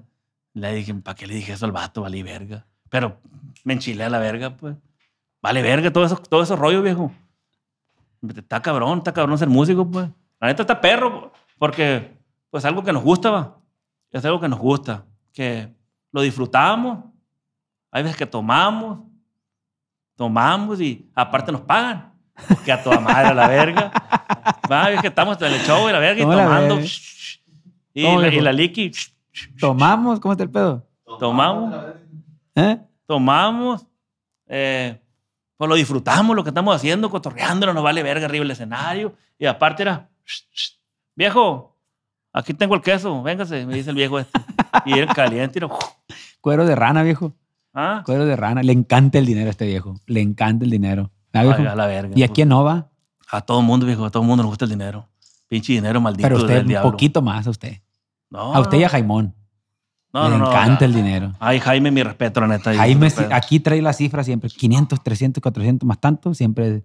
Le dije, ¿para qué le dije eso al vato? Valí verga. Pero me enchilé a la verga, pues. Vale verga, todo eso, todo eso rollo, viejo. Está cabrón, está cabrón ser músico, pues. La neta está perro, porque, pues, algo que nos gusta, va. Es algo que nos gusta. Que lo disfrutamos. Hay veces que tomamos. Tomamos y aparte nos pagan. Que a toda madre a la verga. Va, es que estamos en el show y la verga y ¿Cómo la tomando. Y, ¿Cómo, la, y la liqui. ¿Tomamos? ¿Cómo está el pedo? Tomamos. ¿Eh? tomamos, eh, pues lo disfrutamos, lo que estamos haciendo, cotorreándonos, nos vale verga arriba el escenario. Y aparte era, viejo, aquí tengo el queso, véngase, me dice el viejo este. (laughs) Y era caliente, y era, (laughs) Cuero de rana, viejo. ah, Cuero de rana. Le encanta el dinero a este viejo. Le encanta el dinero. ¿Ah, viejo? ay, a la verga. ¿Y a quién no va? A todo mundo, viejo, a todo mundo nos gusta el dinero. Pinche dinero maldito Pero usted del un diablo. poquito más a usted. No, A usted y a Jaimón. no, Le no, encanta el dinero. Ay, Jaime, mi respeto, la neta. Jaime, respeto. aquí trae la cifra siempre. 500, 300, 400 más tanto. Siempre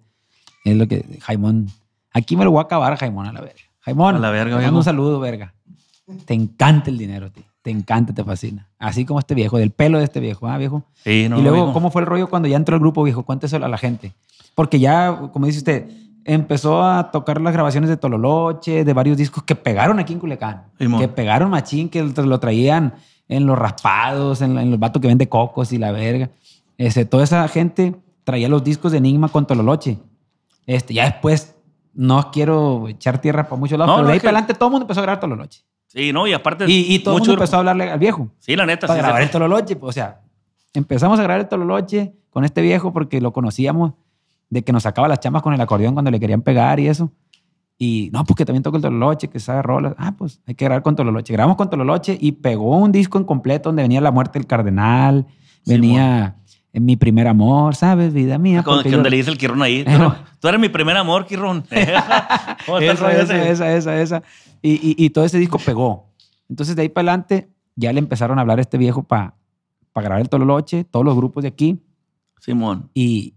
es lo que Jaimón. Aquí me lo voy a acabar, Jaimón, a la verga. Jaimón, A la verga, un saludo, verga. Te encanta el dinero, tío. Te encanta, te fascina. Así como este viejo, del pelo de este viejo, ¿ah, viejo? Sí, no, y luego. ¿cómo fue el rollo cuando ya entró el grupo, viejo? Cuénteselo a la gente. Porque ya, como dice usted, empezó a tocar las grabaciones de Tololoche, de varios discos que pegaron aquí en Culiacán. Que pegaron machín, que lo traían en los raspados, en, en los vatos que vende cocos y la verga. Este, toda esa gente traía los discos de Enigma con Tololoche. Este, ya después, no quiero echar tierra para muchos lados, No, pero no, de ahí para adelante todo el mundo empezó a grabar Tololoche. Sí, no, y aparte. Y, y todo el mucho mundo empezó a hablarle al viejo Sí, la neta. para sí, grabar el Tololoche. pues, O sea, empezamos a grabar el Tololoche con este viejo porque lo conocíamos de que nos sacaba las chamas con el acordeón cuando le querían pegar y eso. Y no, porque también toca el Tololoche, que sabe rolas. Ah, pues hay que grabar con Tololoche. Grabamos con Tololoche y pegó un disco en completo donde venía La Muerte del Cardenal, Sí, venía en Mi Primer Amor, ¿sabes? Vida mía. Que yo- le dice el Quirrón ahí. (laughs) Tú, eres- tú eres mi primer amor, Quirrón. (laughs) (laughs) ¿Cómo está el esa, esa, esa, esa, esa. Y, y- y todo ese disco pegó. Entonces, de ahí para adelante, ya le empezaron a hablar a este viejo para grabar el Tololoche, todos los grupos de aquí, Simón. y,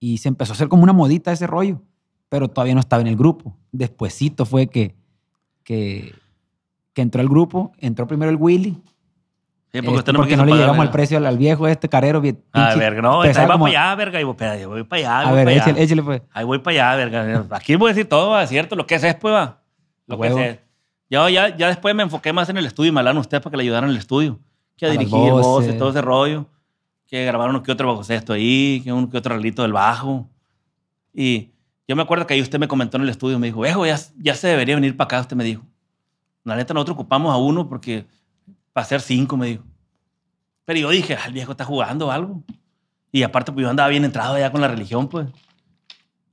y se empezó a hacer como una modita ese rollo, pero todavía no estaba en el grupo. Despuésito fue que, que, que entró el grupo, entró primero el Willy, Sí, porque este, porque no le llegamos al precio al, al viejo este carero. bien Ah, verga, no, ahí va como- para allá, verga. Y voy, espérate, voy para allá, A ver, échale, échale, pues. Ahí voy para allá, verga. Aquí voy a decir todo, va, ¿cierto? Lo que es, es, pues, va. Lo que es. Yo ya, ya después me enfoqué más en el estudio y me hablaron ustedes para que le ayudaran en el estudio. Que a, A dirigir voces, voces. todo ese rollo. Que grabaron uno que otro bajo sexto ahí, que uno que otro arreglito del bajo. Y yo me acuerdo que ahí usted me comentó en el estudio, me dijo, viejo, ya, ya se debería venir para acá, usted me dijo. La neta, nosotros ocupamos a uno porque para hacer cinco, me dijo. Pero yo dije, "Ah, el viejo está jugando algo. Y aparte, pues yo andaba bien entrado ya con la religión, pues.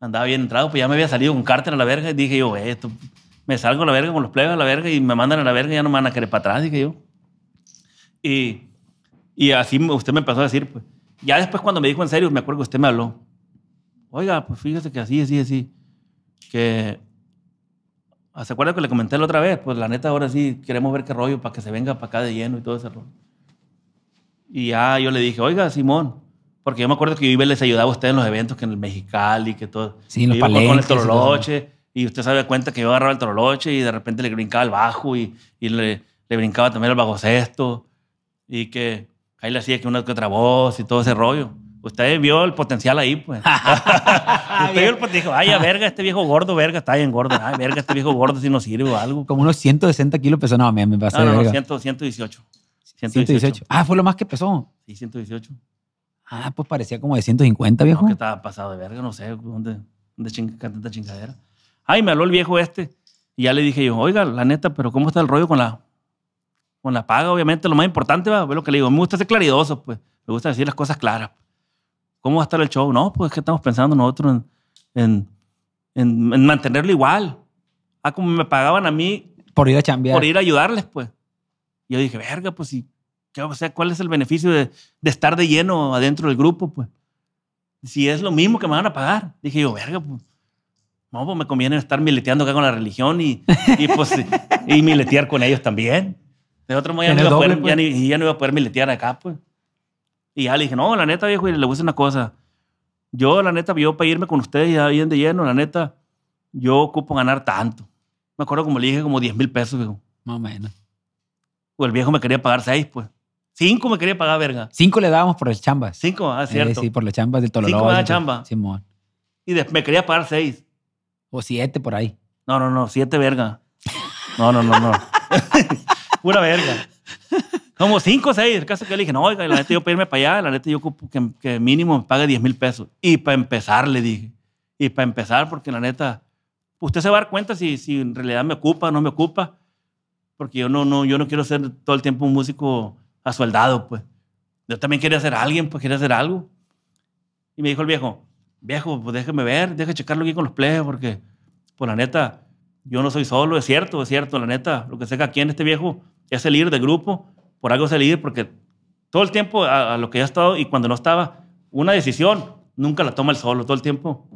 Andaba bien entrado, pues ya me había salido con cárter a la verga y dije yo, "Eh, esto, me salgo a la verga con los plebes a la verga y me mandan a la verga y ya no me van a querer para atrás, dije yo. Y, y así usted me empezó a decir, pues. Ya después cuando me dijo en serio, me acuerdo que usted me habló. Oiga, pues fíjese que así, así, así. Que... ah, ¿Se acuerda que le comenté la otra vez? Pues la neta ahora sí queremos ver qué rollo para que se venga para acá de lleno y todo ese rollo. Y ya yo le dije, oiga, Simón, porque yo me acuerdo que yo iba y les ayudaba a ustedes en los eventos, que en el Mexicali, que todo. Sí, los iba con- con el palenques y y usted se da cuenta que yo agarraba el Tololoche y de repente le brincaba el bajo y, y le, le brincaba también el bajo sexto y que ahí le hacía que una que otra voz y todo ese rollo. Usted vio el potencial ahí, pues. (laughs) Usted vio el potencial. Dijo, ay, a verga, este viejo gordo, verga, está bien gordo. Ay, verga, este viejo gordo si no sirve o algo. Como unos 160 kilos pesó. No, me, me pasé No, de no, no, verga. 100, 118. 118. Ah, fue lo más que pesó. Sí, 118. Ah, pues parecía como de 150, viejo. No, que estaba pasado de verga, no sé dónde, dónde chinga tanta chingadera. Ay, me habló el viejo este Y ya le dije yo, oiga, la neta, pero ¿cómo está el rollo con la, con la paga? Obviamente, lo más importante, va, es lo que le digo. Me gusta ser claridoso, pues. Me gusta decir las cosas claras. ¿Cómo va a estar el show? No, pues es que estamos pensando nosotros en, en, en- en mantenerlo igual. Ah, como me pagaban a mí Por ir a chambear. por ir a ayudarles, pues. Y yo dije, verga, pues sí. ¿qué, o sea, ¿cuál es el beneficio de, de estar de lleno adentro del grupo, pues? Si es lo mismo que me van a pagar. Dije yo, verga, pues. No, pues me conviene estar mileteando acá con la religión y, y pues, y miletear con ellos también. De otro modo ya no, iba poder, pues. ya, ni- ya no iba a poder miletear acá, pues. Y ya le dije, no, la neta, viejo, y le voy a una cosa. Yo, la neta, yo para irme con ustedes ya bien de lleno, la neta, yo ocupo ganar tanto. Me acuerdo como le dije, como 10 mil pesos, viejo. Más o menos. O el viejo me quería pagar seis, pues. Cinco me quería pagar, verga. Cinco le dábamos por el chambas. Cinco, ah, Eh, cierto. sí, por las chambas del Tololo. Cinco me da chamba. Simón. Y después me quería pagar seis. O siete por ahí. No, no, no, siete verga. No, no, no, no. (laughs) (laughs) Pura verga. Como cinco o seis. El caso que le dije, no, oiga, la neta yo para irme para allá, la neta yo ocupo que, que mínimo me pague 10 mil pesos. Y para empezar, le dije. Y para empezar, porque la neta, usted se va a dar cuenta si, si en realidad me ocupa o no me ocupa. Porque yo no, no, yo no quiero ser todo el tiempo un músico asueldado, pues. Yo también quería ser alguien, pues quería hacer algo. Y me dijo el viejo, viejo, pues déjeme ver, déjeme checarlo aquí con los plebes, porque, pues la neta, yo no soy solo, es cierto, es cierto, la neta, lo que sé que aquí en este viejo es el líder del grupo, por algo es el líder, porque todo el tiempo a, a lo que ya ha estado y cuando no estaba, una decisión nunca la toma el solo, todo el tiempo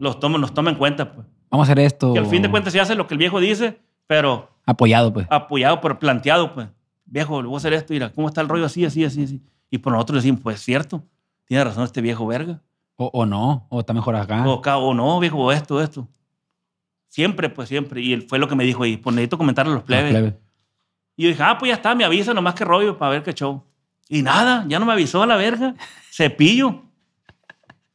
los toma, nos toma en cuenta, pues. Vamos a hacer esto. Que al fin de cuentas se hace lo que el viejo dice, pero Apoyado, pues. apoyado, pero planteado, pues. Viejo, voy a hacer esto, mira, ¿cómo está el rollo así, así, así, así? Y por nosotros decimos, pues cierto, tiene razón este viejo verga. O, o no. O está mejor acá. O, ca- o no, viejo, o esto, esto. Siempre, pues siempre. Y él fue lo que me dijo ahí, pues necesito comentarle a los Los plebes. Y yo dije, ah, pues ya está, me avisa nomás que rollo para ver qué show. Y nada, ya no me avisó a la verga. Cepillo.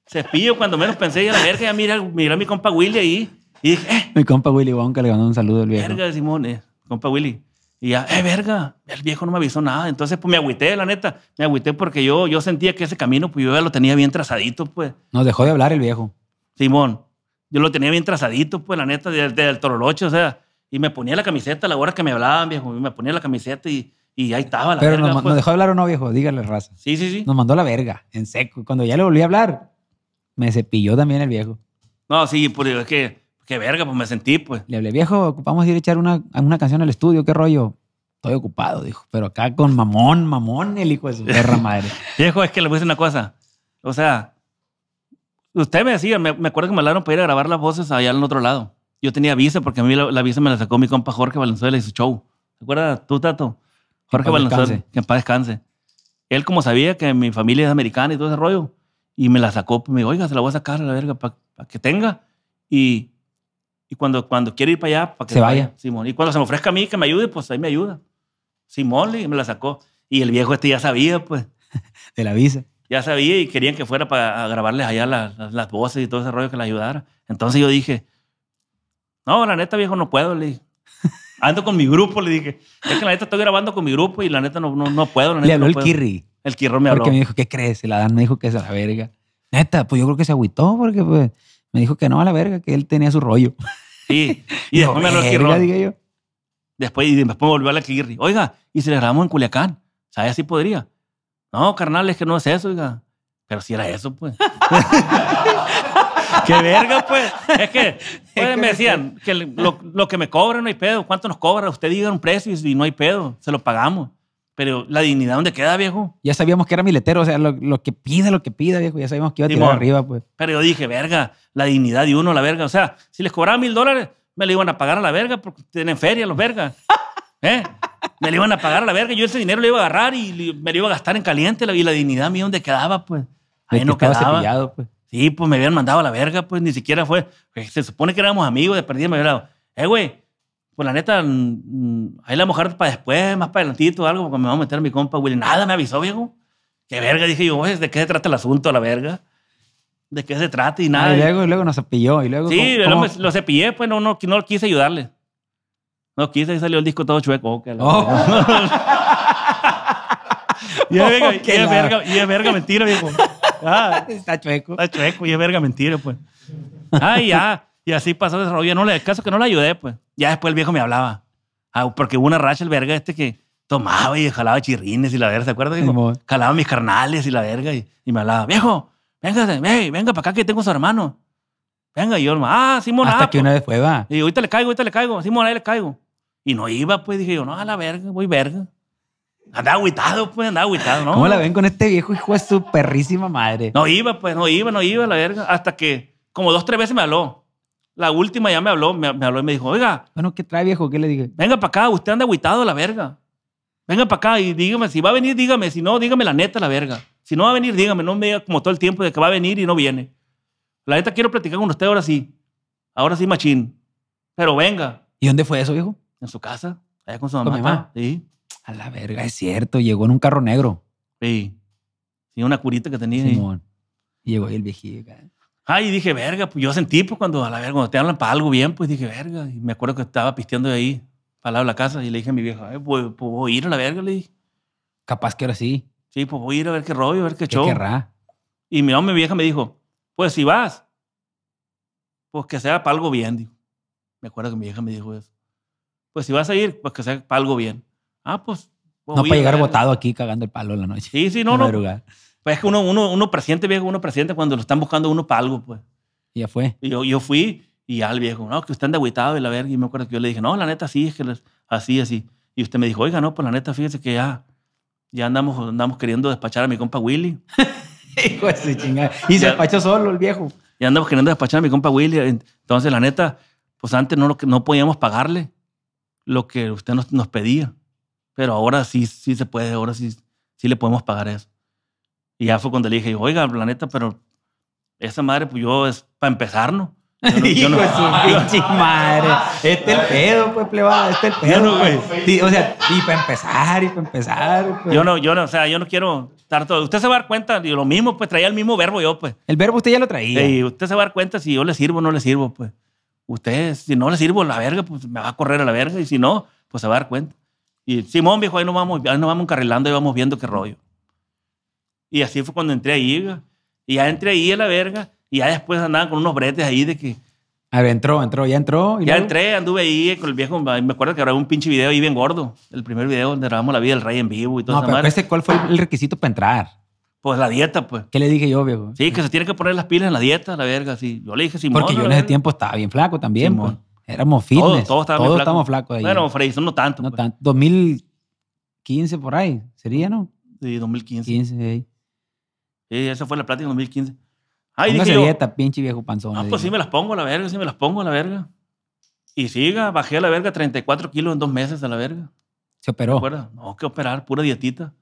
Cepillo, cuando menos pensé, ya la verga, ya mira, mira a mi compa Willy ahí. Y dije, eh, Mi compa Willy Wonka le mandó un saludo al viejo. verga, Simón, eh, compa Willy. Y ya, eh, verga, el viejo no me avisó nada. Entonces, pues me agüité, la neta. Me agüité porque yo, yo sentía que ese camino, pues yo ya lo tenía bien trazadito, pues. Nos dejó de hablar el viejo. Simón, yo lo tenía bien trazadito, pues, la neta, del, del Torolocho, o sea, y me ponía la camiseta a la hora que me hablaban, viejo, y me ponía la camiseta y, y ahí estaba la Pero verga, nos, pues. nos dejó de hablar o no, viejo. Dígale, raza. Sí, sí, sí. Nos mandó la verga, en seco. Cuando ya le volví a hablar, me cepilló también el viejo. No, sí, pues es que, qué verga, pues me sentí, pues. Le hablé, viejo, ocupamos ir a echar una, una canción al estudio. ¿Qué rollo? Estoy ocupado, dijo. Pero acá con mamón, mamón, el hijo de su perra madre. (laughs) Viejo, es que le voy a decir una cosa. O sea, usted me decía, me, me acuerdo que me hablaron para ir a grabar las voces allá al otro lado. Yo tenía visa porque a mí la, la visa me la sacó mi compa Jorge Valenzuela y su show. ¿Te acuerdas tú, Tato? Jorge Valenzuela, descanse. que en paz descanse. Él como sabía que mi familia es americana y todo ese rollo, y me la sacó, pues me dijo, oiga, se la voy a sacar a la verga para que tenga. Y, y cuando, cuando quiere ir para allá, para que Se vaya. Simón. Y cuando se me ofrezca a mí que me ayude, pues ahí me ayuda. Simón y me la sacó. Y el viejo este ya sabía, pues (laughs) De la visa. ya sabía y querían que fuera para grabarles allá las, las- las voces y todo ese rollo que le ayudara. Entonces yo dije, no, la neta, viejo, no puedo, le dije. Ando con mi grupo, le dije. Es que la neta estoy grabando con mi grupo y la neta no, no, no puedo. la Le neta, habló no el puedo". Kirri. El Kirro me habló. Porque me dijo, ¿qué crees? El Adán me dijo que es a la verga. Neta, pues yo creo que se agüitó porque pues, me dijo que no a la verga, que él tenía su rollo. Sí. Y (laughs) después me habló el Kirro. dije yo. Después, y después me volvió a la Kirri. Oiga, ¿y si le grabamos en Culiacán? ¿Sabes así podría? No, carnal, es que no es eso, oiga. Pero si era eso, pues. (laughs) (laughs) ¡Qué verga, pues! Es que (laughs) pues, me decían que lo, lo que me cobran no hay pedo. ¿Cuánto nos cobra? Usted diga un precio y no hay pedo, se lo pagamos. Pero la dignidad, ¿dónde queda, viejo? Ya sabíamos que era miletero, o sea, lo, lo que pida, lo que pida, viejo. Ya sabíamos que iba a tirar Simón. arriba, pues. Pero yo dije, verga, la dignidad de uno, la verga. O sea, si les cobraban mil dólares, me lo iban a pagar a la verga porque tienen feria los vergas. (laughs) ¿Eh? Me lo iban a pagar a la verga. Yo ese dinero lo iba a agarrar y me lo iba a gastar en caliente. Y la dignidad mía, ¿dónde quedaba? Pues ahí no quedaba. cepillado, pues. Sí, pues me habían mandado a la verga, pues ni siquiera fue. se supone que éramos amigos, de perdida me habían dado. Eh, güey, pues la neta, ahí la mujer para después, más para adelantito, algo, porque me va a meter mi compa, güey. Nada me avisó, viejo. Qué verga, dije yo, ¿de qué se trata el asunto, la verga? ¿De qué se trata? Y nada. Ah, y luego, y luego nos cepilló. Y luego, Sí, ¿cómo- cómo- lo cepillé, pues no, no, no quise ayudarle. No quise y salió el disco todo chueco. Oh, que la Oh. verga, (laughs) y es (laughs) verga, y es verga mentira, viejo. Ah, (laughs) Está chueco. está chueco y es verga mentira, pues. Ah, y ya. Y así pasó ese rollo. No le, el caso que no le ayudé, pues. Ya después el viejo me hablaba. Ah, porque hubo una racha el verga este que tomaba y jalaba chirrines y la verga, ¿se acuerda? viejo? Simón. Jalaba mis carnales y la verga y, y me hablaba, viejo, venga, venga, venga para acá que tengo a su hermano. Venga, y yo, ah, Simón, Hasta ah, que pues. una vez fue, va. Y ahorita le caigo, ahorita le caigo. Simón, ahí le caigo. Y no iba, pues. Dije yo, no, a la verga, voy verga. Andaba agüitado, pues, andaba agüitado, ¿no? ¿Cómo la ven con este viejo hijo de su perrísima madre? No iba, pues, no iba, no iba, la verga. Hasta que como dos, tres veces me habló. La última ya me habló, me, me habló y me dijo, oiga, Bueno, ¿qué trae, viejo? ¿Qué le dije? venga para acá, usted anda agüitado, la verga. Venga para acá y dígame, si va a venir, dígame. Si no, dígame la neta, la verga. Si no va a venir, dígame. No me diga como todo el tiempo de que va a venir y no viene. La neta quiero platicar con usted ahora sí. Ahora sí, machín. Pero venga. ¿Y dónde fue eso, viejo? En su casa, allá con su ¿Con mamá. mi mamá? Sí. A la verga, es cierto. Llegó en un carro negro. Sí. Sí, una curita que tenía. Simón. Y llegó ahí el viejillo. Ay, y dije, verga, pues yo sentí, pues cuando, a la verga, cuando te hablan para algo bien, pues dije, verga. Y me acuerdo que estaba pisteando de ahí, para al lado de la casa, y le dije a mi vieja, "Ay, pues, pues voy a ir a la verga, le dije. Capaz que ahora sí. Sí, pues voy a ir a ver qué rollo, a ver qué ¿Qué show. querrá? Y mi, mi vieja me dijo, pues si vas, pues que sea para algo bien, dijo. Me acuerdo que mi vieja me dijo eso. Pues si vas a ir, pues que sea para algo bien. Ah, pues. pues No para llegar botado aquí cagando el palo en la noche. Sí, sí, no, no. madrugada. Pues es que uno, uno, uno presiente, viejo, uno presiente cuando lo están buscando uno para algo, pues. Y ya fue. Y yo, yo fui y ya el viejo, no, que usted anda agüitado y la verga. Y me acuerdo que yo le dije, no, la neta sí, es que les- así, así. Y usted me dijo, oiga, no, pues la neta, fíjese que ya, ya andamos, andamos queriendo despachar a mi compa Willy. (laughs) Hijo de su chingada. Y se despachó solo el viejo. Ya andamos queriendo despachar a mi compa Willy. Entonces, la neta, pues antes no, no podíamos pagarle lo que usted nos, nos pedía. Pero ahora sí, sí se puede, ahora sí, sí le podemos pagar eso. Y ya fue cuando le dije, oiga, la neta, pero esa madre, pues yo es para empezar, ¿no? Yo no- yo (laughs) Hijo no- de su (laughs) pinche madre. Este es el pedo, pues, plebada. Este es el pedo, no. Sí, O sea, y para empezar, y para empezar. pues. Yo no, yo no, o sea, yo no quiero estar todo. Usted se va a dar cuenta, y lo mismo, pues traía el mismo verbo yo, pues. El verbo usted ya lo traía. Y usted se va a dar cuenta si yo le sirvo o no le sirvo, pues. Usted, si no le sirvo la verga, pues me va a correr a la verga. Y si no, pues se va a dar cuenta. Y Simón, viejo, ahí nos vamos, ahí nos vamos encarrilando y vamos viendo qué rollo. Y así fue cuando entré ahí. Y ya entré ahí a la verga. Y ya después andaban con unos bretes ahí de que. A ver, entró, entró, ya entró. y Ya luego- entré, anduve ahí con el viejo. Me acuerdo que grabé un pinche video ahí bien gordo. El primer video donde grabamos la vida del rey en vivo y todo No, esa pero ese, ¿cuál fue el requisito para entrar? Pues la dieta, pues. ¿Qué le dije yo, viejo? Sí, que se tiene que poner las pilas en la dieta, la verga, sí. Yo le dije, Simón. Porque yo en ese tiempo estaba bien flaco también. Simón. pues. Éramos fitness. Todos, todos estaban bien flacos. flacos ahí. Bueno, Freyson no tanto. no pues. tanto. 2015 por ahí. ¿Sería, no? Sí, 2015. 15, ahí. Sí, esa fue la plática en 2015. Ay, Póngase dije yo, dieta, pinche viejo panzón. ah, pues sí me las pongo a la verga, sí me las pongo a la verga. Y siga, bajé a la verga 34 kilos en dos meses a la verga. Se ¿Te operó. acuerdas? No, que operar, pura dietita.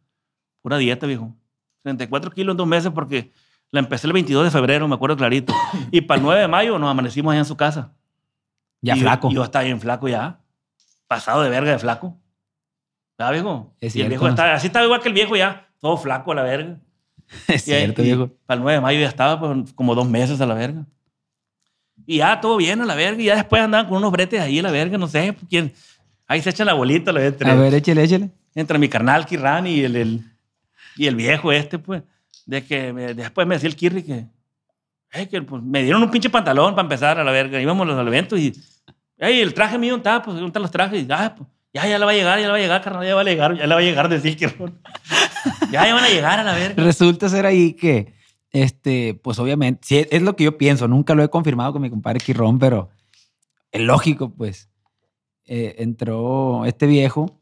Pura dieta, viejo. 34 kilos en dos meses porque la empecé el 22 de febrero, me acuerdo clarito. Y para el 9 de mayo nos amanecimos allá en su casa. Ya Y yo- flaco. y Yo, estaba bien flaco ya. Pasado de verga de flaco. ¿Sabes, viejo? Es y el viejo estaba, así estaba igual que el viejo ya. Todo flaco a la verga. (laughs) es Y cierto, y viejo. Para el 9 de mayo ya estaba pues, como dos meses a la verga. Y ya todo bien a la verga. Y ya después andaban con unos bretes ahí a la verga, no sé. pues, ¿quién? Ahí se echan la bolita la entre, A ver, échale, échale. entre mi carnal Kirran y el, el- y el viejo este, pues. De que me- después me decía el Kirri que, "Ey, que pues, me dieron un pinche pantalón para empezar a la verga. Íbamos a los eventos y, hey, el traje mío está, pues, ¿dónde están los trajes? "Ah, pues, ya, ya le va a llegar, ya le va a llegar, carnal, ya va a llegar, ya le va a llegar, decía (laughs) Kirrón. ya, ya van a llegar a la verga. Resulta ser ahí que, este, pues obviamente, sí, es lo que yo pienso. Nunca lo he confirmado con mi compadre Quirrón, pero es lógico, pues. Eh, entró este viejo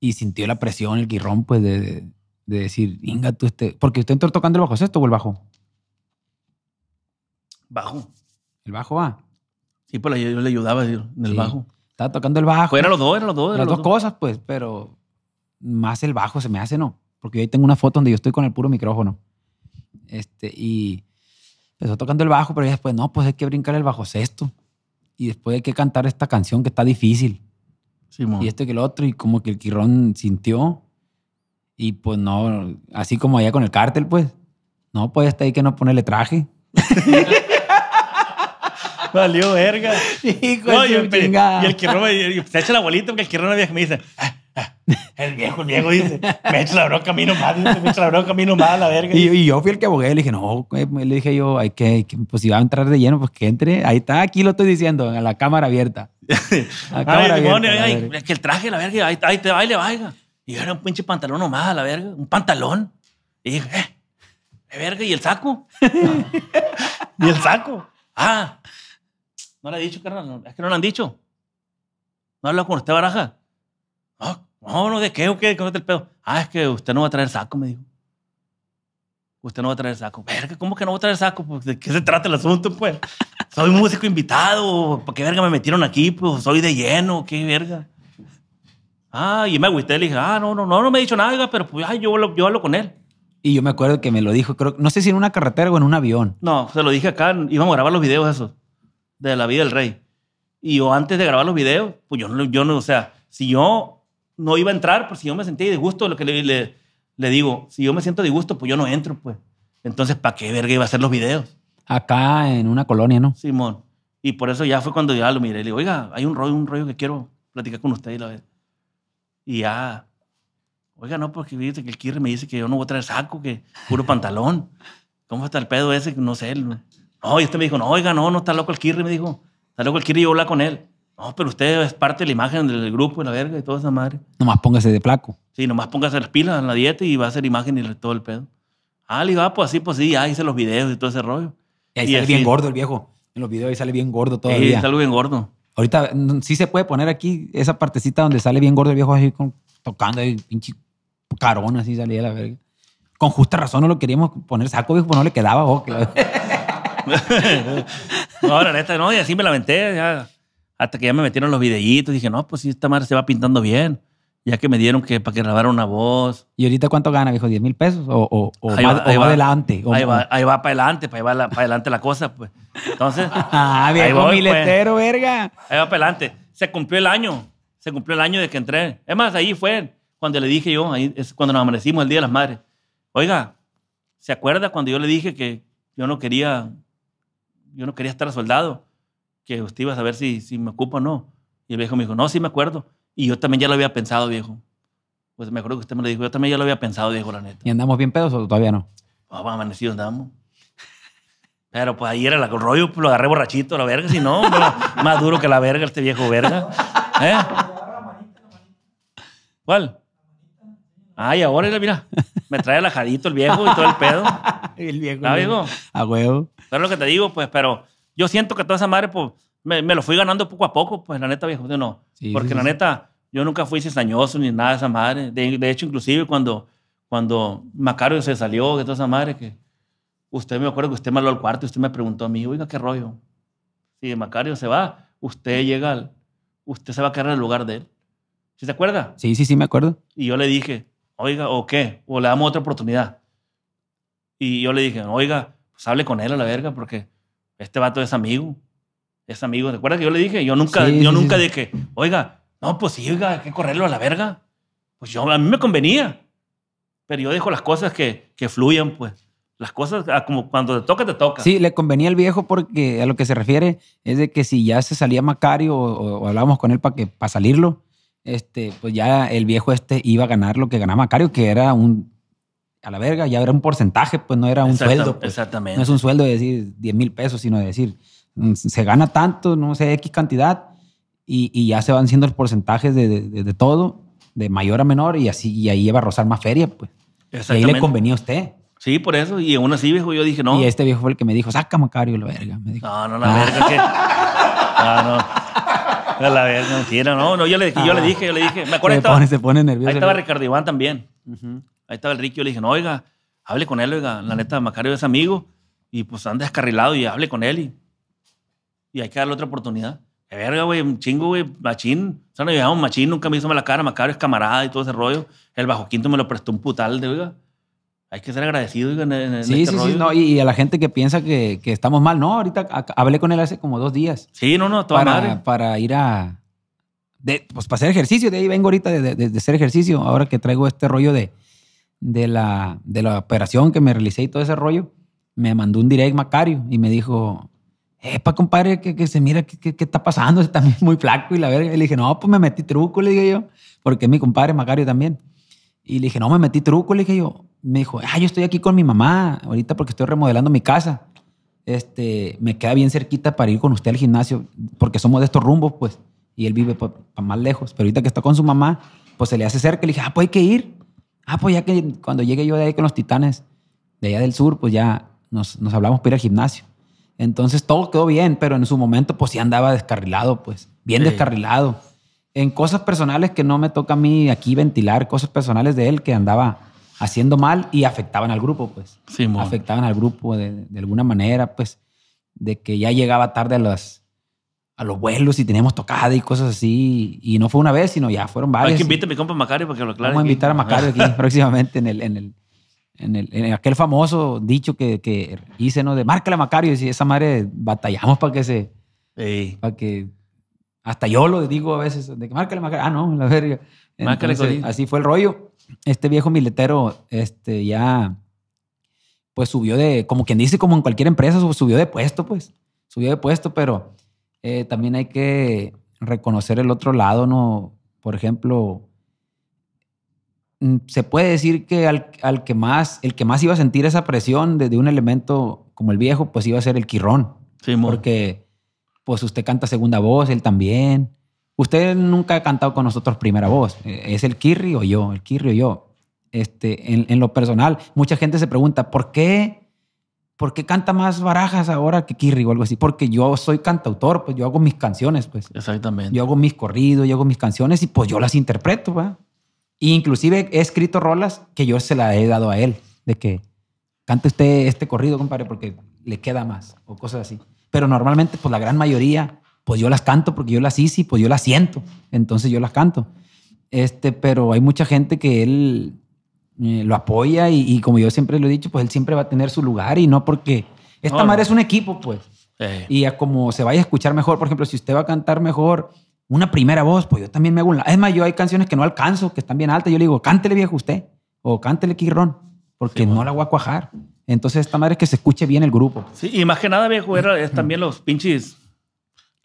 y sintió la presión, el Quirrón, pues, de, de- de decir, venga tú, este. Porque usted entró tocando el bajo sexto o el bajo. Bajo. El bajo va. Sí, pues yo, le ayudaba en el Sí. bajo. Estaba tocando el bajo. Pues eran los dos, eran los dos. Las eran dos los dos. cosas, pues, pero más el bajo se me hace, ¿no? Porque yo ahí tengo una foto donde yo estoy con el puro micrófono. Este, y empezó tocando el bajo, pero después, no, pues hay que brincar el bajo sexto. Y después hay que cantar esta canción que está difícil. Simón. Y esto que el otro, y como que el Quirrón sintió. Y pues no, así como allá con el cártel, pues. No, pues hasta ahí que no ponerle traje. (laughs) Valió verga. (laughs) Hijo No, y, el, y me- y se echa la bolita porque el Quirrón una vieja me dice, "Ah, ah, El viejo, el viejo dice, me echa la bronca a mí nomás, dice, me echa la bronca a mí nomás, la verga. Y, y yo fui el que abogué, le dije, no, güey, le dije yo, hay que, hay que- pues si va a entrar de lleno, pues que entre. Ahí está, aquí lo estoy diciendo, a la cámara abierta. (laughs) A Ay, cámara Simón, abierta, la ay, verga. es que el traje, la verga, ahí, ahí te va y le vaya. Y era un pinche pantalón nomás, a la verga, un pantalón. Y dije, eh, ¿qué verga? ¿Y el saco? (laughs) ¿Y el saco? Ah, no le he dicho, carnal, es que no le han dicho. No habla con usted, baraja. No, no, no, ¿de qué o qué? ¿Cómo el pedo? Ah, es que usted no va a traer saco, me dijo. Usted no va a traer saco. Verga, ¿cómo que no va a traer saco? Pues, ¿De qué se trata el asunto, pues? Soy músico invitado. ¿Por qué verga me metieron aquí? Pues soy de lleno. ¿Qué verga? Ah, y me agüité. Le dije, ah, no, no, no, no me ha dicho nada, pero pues, ay, yo, hablo- yo hablo con él. Y yo me acuerdo que me lo dijo, creo, no sé si en una carretera o en un avión. No, se lo dije acá. Íbamos a grabar los videos esos de la vida del rey. Y yo antes de grabar los videos, pues yo no, yo no, o sea, si yo no iba a entrar, pues si yo me sentía disgusto, lo que le, le, le digo, si yo me siento disgusto, pues yo no entro, pues. Entonces, ¿para qué verga iba a hacer los videos? Acá en una colonia, ¿no? Simón. Y por eso ya fue cuando ya lo miré. Le digo, oiga, hay un rollo, un rollo que quiero platicar con usted. Y, la y ya, oiga, no, porque fíjate que el Kirri me dice que yo no voy a traer saco, que puro pantalón. ¿Cómo está el pedo ese? No sé. No, y usted me dijo, no, oiga, no, no está loco el Kirri, me dijo. Está loco el Kirri yo voy a hablar con él. No, pero usted es parte de la imagen del grupo y la verga y toda esa madre. Nomás póngase de flaco. Sí, nomás póngase las pilas en la dieta y va a hacer imagen y todo el pedo. Ah, le digo, ah, pues así, pues sí, ya hice los videos y todo ese rollo. Y ahí Y sale así- bien gordo el viejo. En los videos ahí sale bien gordo Sí, todavía. está algo bien gordo. Ahorita sí se puede poner aquí esa partecita donde sale bien gordo el viejo así con- tocando ahí, pinche carón así salía la verga. Con justa razón no lo queríamos poner saco, viejo, pues no le quedaba. oh, la- (laughs) No, la neta, no, y así me la aventé, ya. Hasta que ya me metieron los videitos. Dije, no, pues sí, esta madre se va pintando bien. Ya que me dieron que para que grabara una voz. ¿Y ahorita cuánto gana, viejo? ¿10 mil pesos? ¿O, o, o Ahí va, ahí adelante? O- Ahí va, ahí va para adelante, para va para adelante la cosa, pues. Entonces, (laughs) Ah, Ahí viejo voy, pues. miletero, verga. ahí va para adelante. Se cumplió el año. Se cumplió el año de que entré. Es más, ahí fue cuando le dije yo, ahí es cuando nos amanecimos el Día de las Madres. Oiga, ¿se acuerda cuando yo le dije que yo no quería, yo no quería estar soldado? Que usted iba a saber si, si me ocupa o no. Y el viejo me dijo, no, sí me acuerdo. Y yo también ya lo había pensado, viejo. Pues me acuerdo que usted me lo dijo. Yo también ya lo había pensado, viejo, la neta. ¿Y andamos bien pedos o todavía no? Ah, pues, amanecido andamos. Pero pues ahí era el rollo, pues lo agarré borrachito, la verga, si no, no, más duro que la verga este viejo verga. ¿Eh? ¿Cuál? Ay, ahora mira, me trae el ajadito el viejo y todo el pedo. (laughs) El viejo. ¿Ah, viejo? A huevo. Pero lo que te digo, pues, pero yo siento que toda esa madre, pues, me, me lo fui ganando poco a poco, pues, la neta, viejo, no. Sí, Porque sí, la sí. neta, yo nunca fui cizañoso ni nada de esa madre. De, de hecho, inclusive cuando, cuando Macario se salió de toda esa madre, que usted me acuerdo que usted me habló al cuarto y usted me preguntó a mí, oiga, ¿qué rollo? Si Macario se va, usted llega al, usted se va a quedar en el lugar de él. ¿Sí se acuerda? Sí, sí, sí, me acuerdo. Y yo le dije, oiga, ¿o qué? ¿O le damos otra oportunidad? Y yo le dije, oiga, pues hable con él a la verga, porque este vato es amigo. Es amigo. ¿Te acuerdas que yo le dije? Yo nunca, Sí, yo sí, nunca sí. dije, oiga, no, pues sí, oiga, hay que correrlo a la verga. Pues yo, a mí me convenía. Pero yo dejo las cosas que, que fluyan, pues. Las cosas, ah, como cuando te toca, te toca. Sí, le convenía al viejo porque a lo que se refiere es de que si ya se salía Macario o, o- o hablábamos con él para que para salirlo, este, pues ya el viejo este iba a ganar lo que ganaba Macario, que era un a la verga, ya era un porcentaje, pues no era un sueldo. pues. Exactamente. No es un sueldo de decir 10 mil pesos, sino de decir mm, se gana tanto, no sé, X cantidad, y, y ya se van siendo los porcentajes de, de- de- todo, de mayor a menor, y así, y ahí iba a rozar más feria, pues. Y ahí le convenía a usted. Sí, por eso. Y aún así, viejo, yo dije, no. Y este viejo fue el que me dijo, saca Macario, la verga. Me dijo. No, no, la verga que. (laughs) No, no. No, la verga, mentira, no, no, yo le, yo le dije, yo le dije. Me acuerdo, se, estaba, pone, se pone nervioso. ahí estaba Ricardo Iván también. Ujú. Ahí estaba el Ricky, yo le dije, no, oiga, hable con él, oiga, la neta, Macario es amigo y pues anda descarrilado y hable con él y, y hay que darle otra oportunidad. De verga, güey, un chingo, güey, machín. O sea, nos llevamos machín, nunca me hizo mala cara, Macario es camarada y todo ese rollo. El bajo quinto me lo prestó un putal de, oiga. Hay que ser agradecido, oiga, en, en- Sí, este sí, sí. rollo. No, y, a la gente que piensa que, que estamos mal, no, ahorita hablé con él hace como dos días Sí, no, no, toda madre. para, para ir a. De, pues para hacer ejercicio, de ahí vengo ahorita de, de- de hacer ejercicio. Ahora que traigo este rollo de, de, la, de la operación que me realicé y todo ese rollo, me mandó un direct Macario y me dijo: epa, compadre, que, que se mira qué está pasando, (laughs) está muy flaco y la verga. Y le dije, no, pues me metí truco, le dije yo, porque mi compadre Macario también. Y le dije, no, me metí truco, le dije yo. Me dijo, ah, yo estoy aquí con mi mamá ahorita porque estoy remodelando mi casa. Este, me queda bien cerquita para ir con usted al gimnasio, porque somos de estos rumbos, pues. Y él vive para más lejos. Pero ahorita que está con su mamá, pues se le hace cerca. Le dije, ah, pues hay que ir. Ah, pues ya que cuando llegue yo de ahí con los titanes, de allá del sur, pues ya nos, nos hablamos para ir al gimnasio. Entonces todo quedó bien, pero en su momento pues sí andaba descarrilado, pues, bien Sí. descarrilado. En cosas personales que no me toca a mí aquí ventilar, cosas personales de él que andaba haciendo mal y afectaban al grupo, pues. Simón. Afectaban al grupo de, de alguna manera, pues, de que ya llegaba tarde a los, a los vuelos y teníamos tocada y cosas así. Y no fue una vez, sino ya fueron Hay varias. que invitar a mi compa Macario para que lo aclare. Vamos a invitar a Macario aquí (laughs) próximamente en el, en el, en el, en aquel famoso dicho que, que hice, ¿no? De márcale a Macario. Y si esa madre batallamos para que se, Ey. para que, hasta yo lo digo a veces, de que márcale Macario. Ah, no, la verga. Entonces, así fue el rollo. Este viejo miletero, este, ya, pues subió de, como quien dice, como en cualquier empresa, sub- subió de puesto, pues. Subió de puesto, pero eh, también hay que reconocer el otro lado, ¿no? Por ejemplo, mm, se puede decir que al, al que más, el que más iba a sentir esa presión de, de un elemento como el viejo, pues iba a ser el Quirrón. Simón. Porque, pues usted canta segunda voz, él también. Usted nunca ha cantado con nosotros primera voz. ¿Es el Kirri o yo? El Kirri o yo. Este, en, en lo personal, mucha gente se pregunta, ¿por qué, ¿por qué canta más barajas ahora que Kirri o algo así? Porque yo soy cantautor, pues yo hago mis canciones, pues. Exactamente. Yo hago mis corridos, yo hago mis canciones y pues yo las interpreto, ¿va? E inclusive he escrito rolas que yo se la he dado a él, de que cante usted este corrido, compadre, porque le queda más, o cosas así. Pero normalmente, pues la gran mayoría, pues yo las canto porque yo las hice y pues yo las siento, entonces yo las canto. Este, pero hay mucha gente que él eh, lo apoya y, y como yo siempre lo he dicho, pues él siempre va a tener su lugar y no porque... Esta No, madre no. es un equipo, pues Ey. y a como se vaya a escuchar mejor. Por ejemplo, si usted va a cantar mejor una primera voz, pues yo también me hago un... Es más, yo hay canciones que no alcanzo, que están bien altas. Yo le digo, cántele viejo usted o cántele Quirrón, porque Sí, no la voy a cuajar. Entonces, esta madre es que se escuche bien el grupo. Sí, y más que nada, viejo, era, es también los pinches.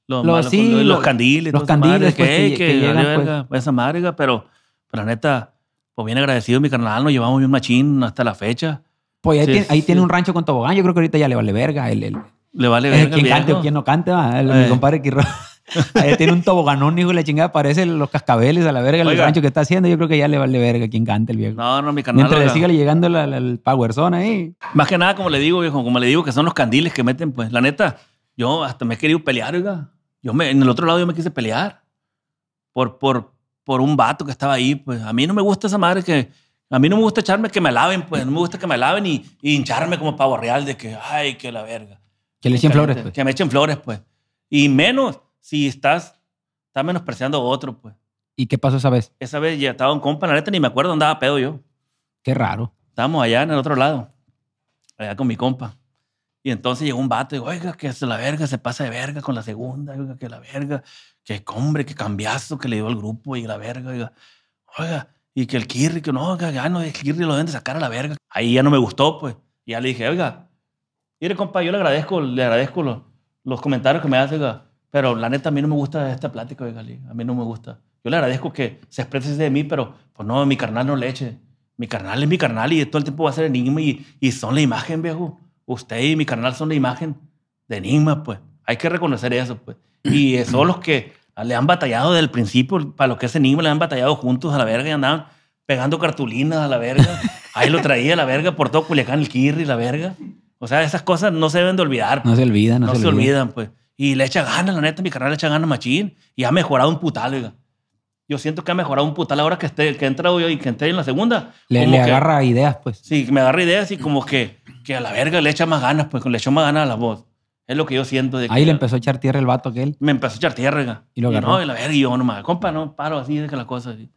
Los, Los- malos- sí, los, los- candiles. los madre, candiles, que, pues, que- que, que llegan, pues. verga, esa madre, pero, pero la neta, pues bien agradecido, mi carnal. Nos llevamos bien machín hasta la fecha. Pues ahí, Sí, tiene, ahí sí. tiene un rancho con tobogán. Yo creo que ahorita ya le vale verga. El, el, Le vale el verga el quien cante o quien no cante, va, el, Eh. mi compadre Quirrón. (laughs) ahí tiene un toboganón, hijo de la chingada. Parece los cascabeles a la verga el Oiga. rancho que está haciendo. Yo creo que ya le vale verga quien cante el viejo. No, no, mi carnal. Mientras le siga llegando la- la- el power zone ahí. Más que nada, como le digo, viejo, como le digo, que son los candiles que meten, pues, la neta, yo hasta me he querido pelear, oiga. Yo me, en el otro lado yo me quise pelear por, por, por un vato que estaba ahí, pues. A mí no me gusta esa madre que, a mí no me gusta echarme que me laven, pues. No me gusta que me laven y, y hincharme como pavo real de que, ay, que la verga. Que le echen flores, Que- pues. Que me echen flores, pues. Y menos si estás, estás menospreciando a otro, pues. ¿Y qué pasó esa vez? Esa vez ya estaba un compa, la neta, ni me acuerdo, andaba pedo yo. Qué raro. Estábamos allá en el otro lado, allá con mi compa. Y entonces llegó un vato y dijo, oiga, que se la verga, se pasa de verga con la segunda, oiga, que la verga, que hombre, que cambiazo que le dio al grupo y la verga, oiga, oiga, y que el Kirri, que no, oiga, ya no, el Kirri lo deben de sacar a la verga. Ahí ya no me gustó, pues. Y ya le dije, oiga, mire, compa, yo le agradezco, le agradezco los, los comentarios que me hace, oiga, pero la neta a mí no me gusta esta plática, oiga, a mí no me gusta. Yo le agradezco que se exprese de mí, pero pues no, mi carnal no le eche. Mi carnal es mi carnal y todo el tiempo va a ser enigma y, y son la imagen, viejo. Usted y mi carnal son la imagen de enigma, pues. Hay que reconocer eso, pues. Y son los que le han batallado desde el principio, para lo que es enigma, le han batallado juntos a la verga y andaban pegando cartulinas a la verga. Ahí lo traía a la verga por todo Culiacán, el Kirri, la verga. O sea, esas cosas no se deben de olvidar. No se olvida, no, No, se, se, olvida. olvidan, pues. Y le echa ganas, la neta, mi carnal le echa ganas machín. Y ha mejorado un putal, oiga. Yo siento que ha mejorado un putal ahora que, esté, que he entrado yo y que entré en la segunda. Le, le que- agarra ideas, pues. Sí, me agarra ideas y como que, que a la verga le echa más ganas, pues le echó más ganas a la voz. Es lo que yo siento. De que Ahí le empezó a echar tierra el vato aquel. Me empezó a echar tierra. Y lo agarró. no, y la verga, y yo nomás, compa, no, paro así, deja la cosa así.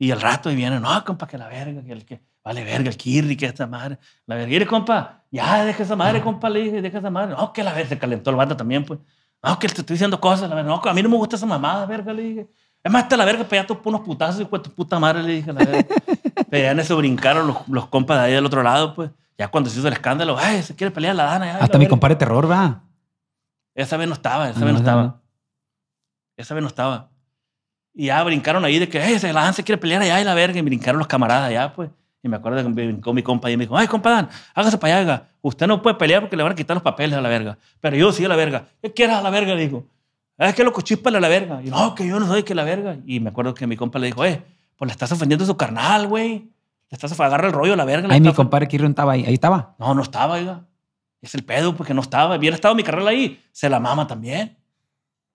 Y al rato y viene, no, compa, que la verga, que el que, vale verga, el kirri, que esta madre. La verga, mire, compa, ya, deja esa madre, compa, le dije, deja esa madre. No, que la verga, se calentó el vato también, pues. No, que te estoy diciendo cosas, la verga. No, a mí no me gusta esa mamada, verga, le dije. Es más, hasta la verga, pega tus unos putazos y pues tu puta madre, le dije, la verga. (laughs) Pero en eso brincaron los, los compas de ahí del otro lado, pues. Ya cuando se hizo el escándalo, ay, se quiere pelear la dana. ay, la Hasta mi verga. compadre Terror, va. Esa vez no estaba, esa Ah, vez no estaba. no. Esa vez no estaba. Y ya brincaron ahí de que, se la Dan se quiere pelear allá y la verga. Y brincaron los camaradas allá, pues. Y me acuerdo que brincó mi compa y me dijo, ay, compa Dan, hágase para allá. Usted no puede pelear porque le van a quitar los papeles a la verga. Pero yo sí a la verga. ¿Qué quieres a la verga? Le dijo. "Ah, Es que loco, chíspale a la verga. Y no, que yo no soy que la verga. Y me acuerdo que mi compa le dijo, eh, pues le estás ofendiendo a su carnal, güey. Le estás agarra el rollo la verga. le Ahí mi estás- compadre Kirrion estaba ahí. Ahí estaba. No, no estaba, oiga. Es el pedo, porque no estaba. Hubiera estado mi carnal ahí. Se la mama también.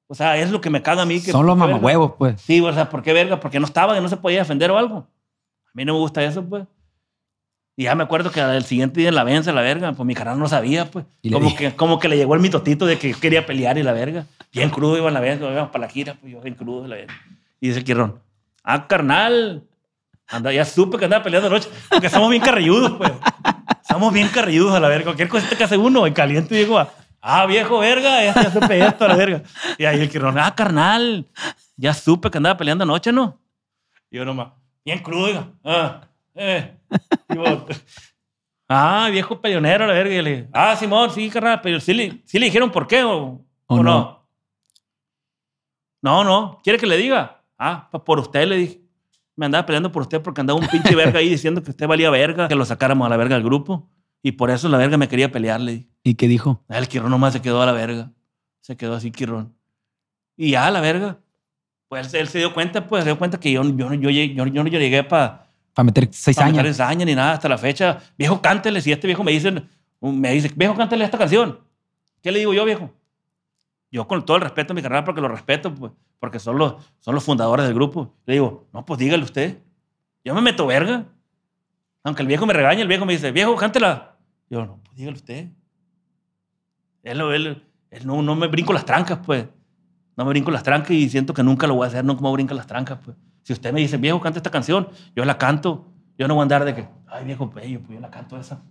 O sea, es lo que me caga a mí. Que, Son los mamahuevos, pues. Sí, o sea, ¿por qué verga? Porque no estaba, que no se podía defender o algo. A mí no me gusta eso, pues. Y ya me acuerdo que el siguiente día en la vence, la verga, pues mi carnal no sabía, pues. Como que, como que le llegó el mitotito de que quería pelear y la verga. Bien crudo iba en la verga, íbamos para la gira, pues yo bien crudo la verga. Y dice Quirrón, ah, carnal. Anda, ya supe que andaba peleando anoche, porque somos bien carrilludos, pues. Somos bien carrilludos a la verga. Cualquier cosita que hace uno en caliente, digo, ah, viejo verga, ya, ya supe esto a la verga. Y ahí el Quirrón, ah, carnal, ya supe que andaba peleando anoche, ¿no? Y yo nomás, bien crudo, oiga. Ah, eh. Y ah, viejo peleonero, a la verga. Y le dije, ah, Simón, sí, carnal, pero sí le, sí le dijeron por qué o, ¿O o no. no? No, no. ¿Quiere que le diga? Ah, pues por usted le dije. Me andaba peleando por usted porque andaba un pinche verga ahí diciendo que usted valía verga, que lo sacáramos a la verga del grupo. Y por eso la verga me quería pelear, le dije. ¿Y qué dijo? Ah, El Quirrón nomás se quedó a la verga. Se quedó así, Quirrón. Y ya, la verga. Pues él, se dio cuenta, pues se dio cuenta que yo, yo, yo, yo, yo no llegué para Para meter seis para meter años. ensaña ni nada hasta la fecha. Viejo, cántele. Si este viejo me dice, me dice, viejo, cántele esta canción. ¿Qué le digo yo, viejo? Yo con todo el respeto a mi carnal, porque lo respeto, pues, porque son los, son los fundadores del grupo. Le digo, no, pues dígale usted. Yo me meto verga. Aunque el viejo me regañe, el viejo me dice, viejo, cántela. Yo, no, pues dígale usted. Él, él, él no, no me brinco las trancas, pues. No me brinco las trancas y siento que nunca lo voy a hacer, no como brinco las trancas, pues. Si usted me dice, viejo, canta esta canción, yo la canto. Yo no voy a andar de que, ay, viejo, bello, pues yo la canto esa.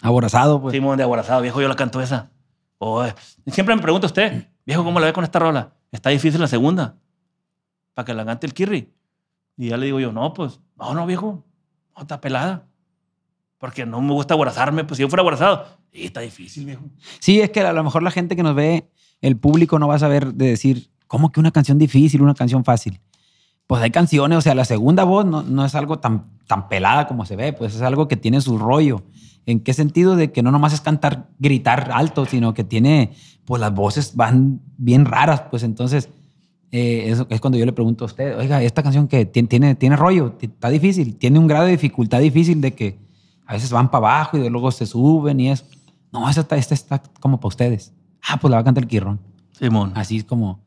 Aborazado, pues. Simón de aborazado, viejo, yo la canto esa. O, eh, siempre me pregunta usted, viejo, ¿cómo la ve con esta rola? Está difícil la segunda. Para que la cante el Kirri. Y ya le digo yo, no, pues, no, no, viejo, no, está pelada. Porque no me gusta aborazarme, pues si yo fuera aborazado, está difícil, viejo. Sí, es que a lo mejor la gente que nos ve, el público no va a saber de decir, ¿cómo que una canción difícil, una canción fácil? Pues hay canciones, o sea, la segunda voz no, no es algo tan, tan pelada como se ve, pues es algo que tiene su rollo. ¿En qué sentido? De que no nomás es cantar, gritar alto, sino que tiene, pues las voces van bien raras, pues entonces, eh, eso es cuando yo le pregunto a usted, oiga, esta canción que tiene, tiene, tiene rollo, está difícil, tiene un grado de dificultad difícil de que a veces van para abajo y luego se suben y eso. No, esta está, esta está como para ustedes. Ah, pues la va a cantar el Quirrón. Simón. Así es como,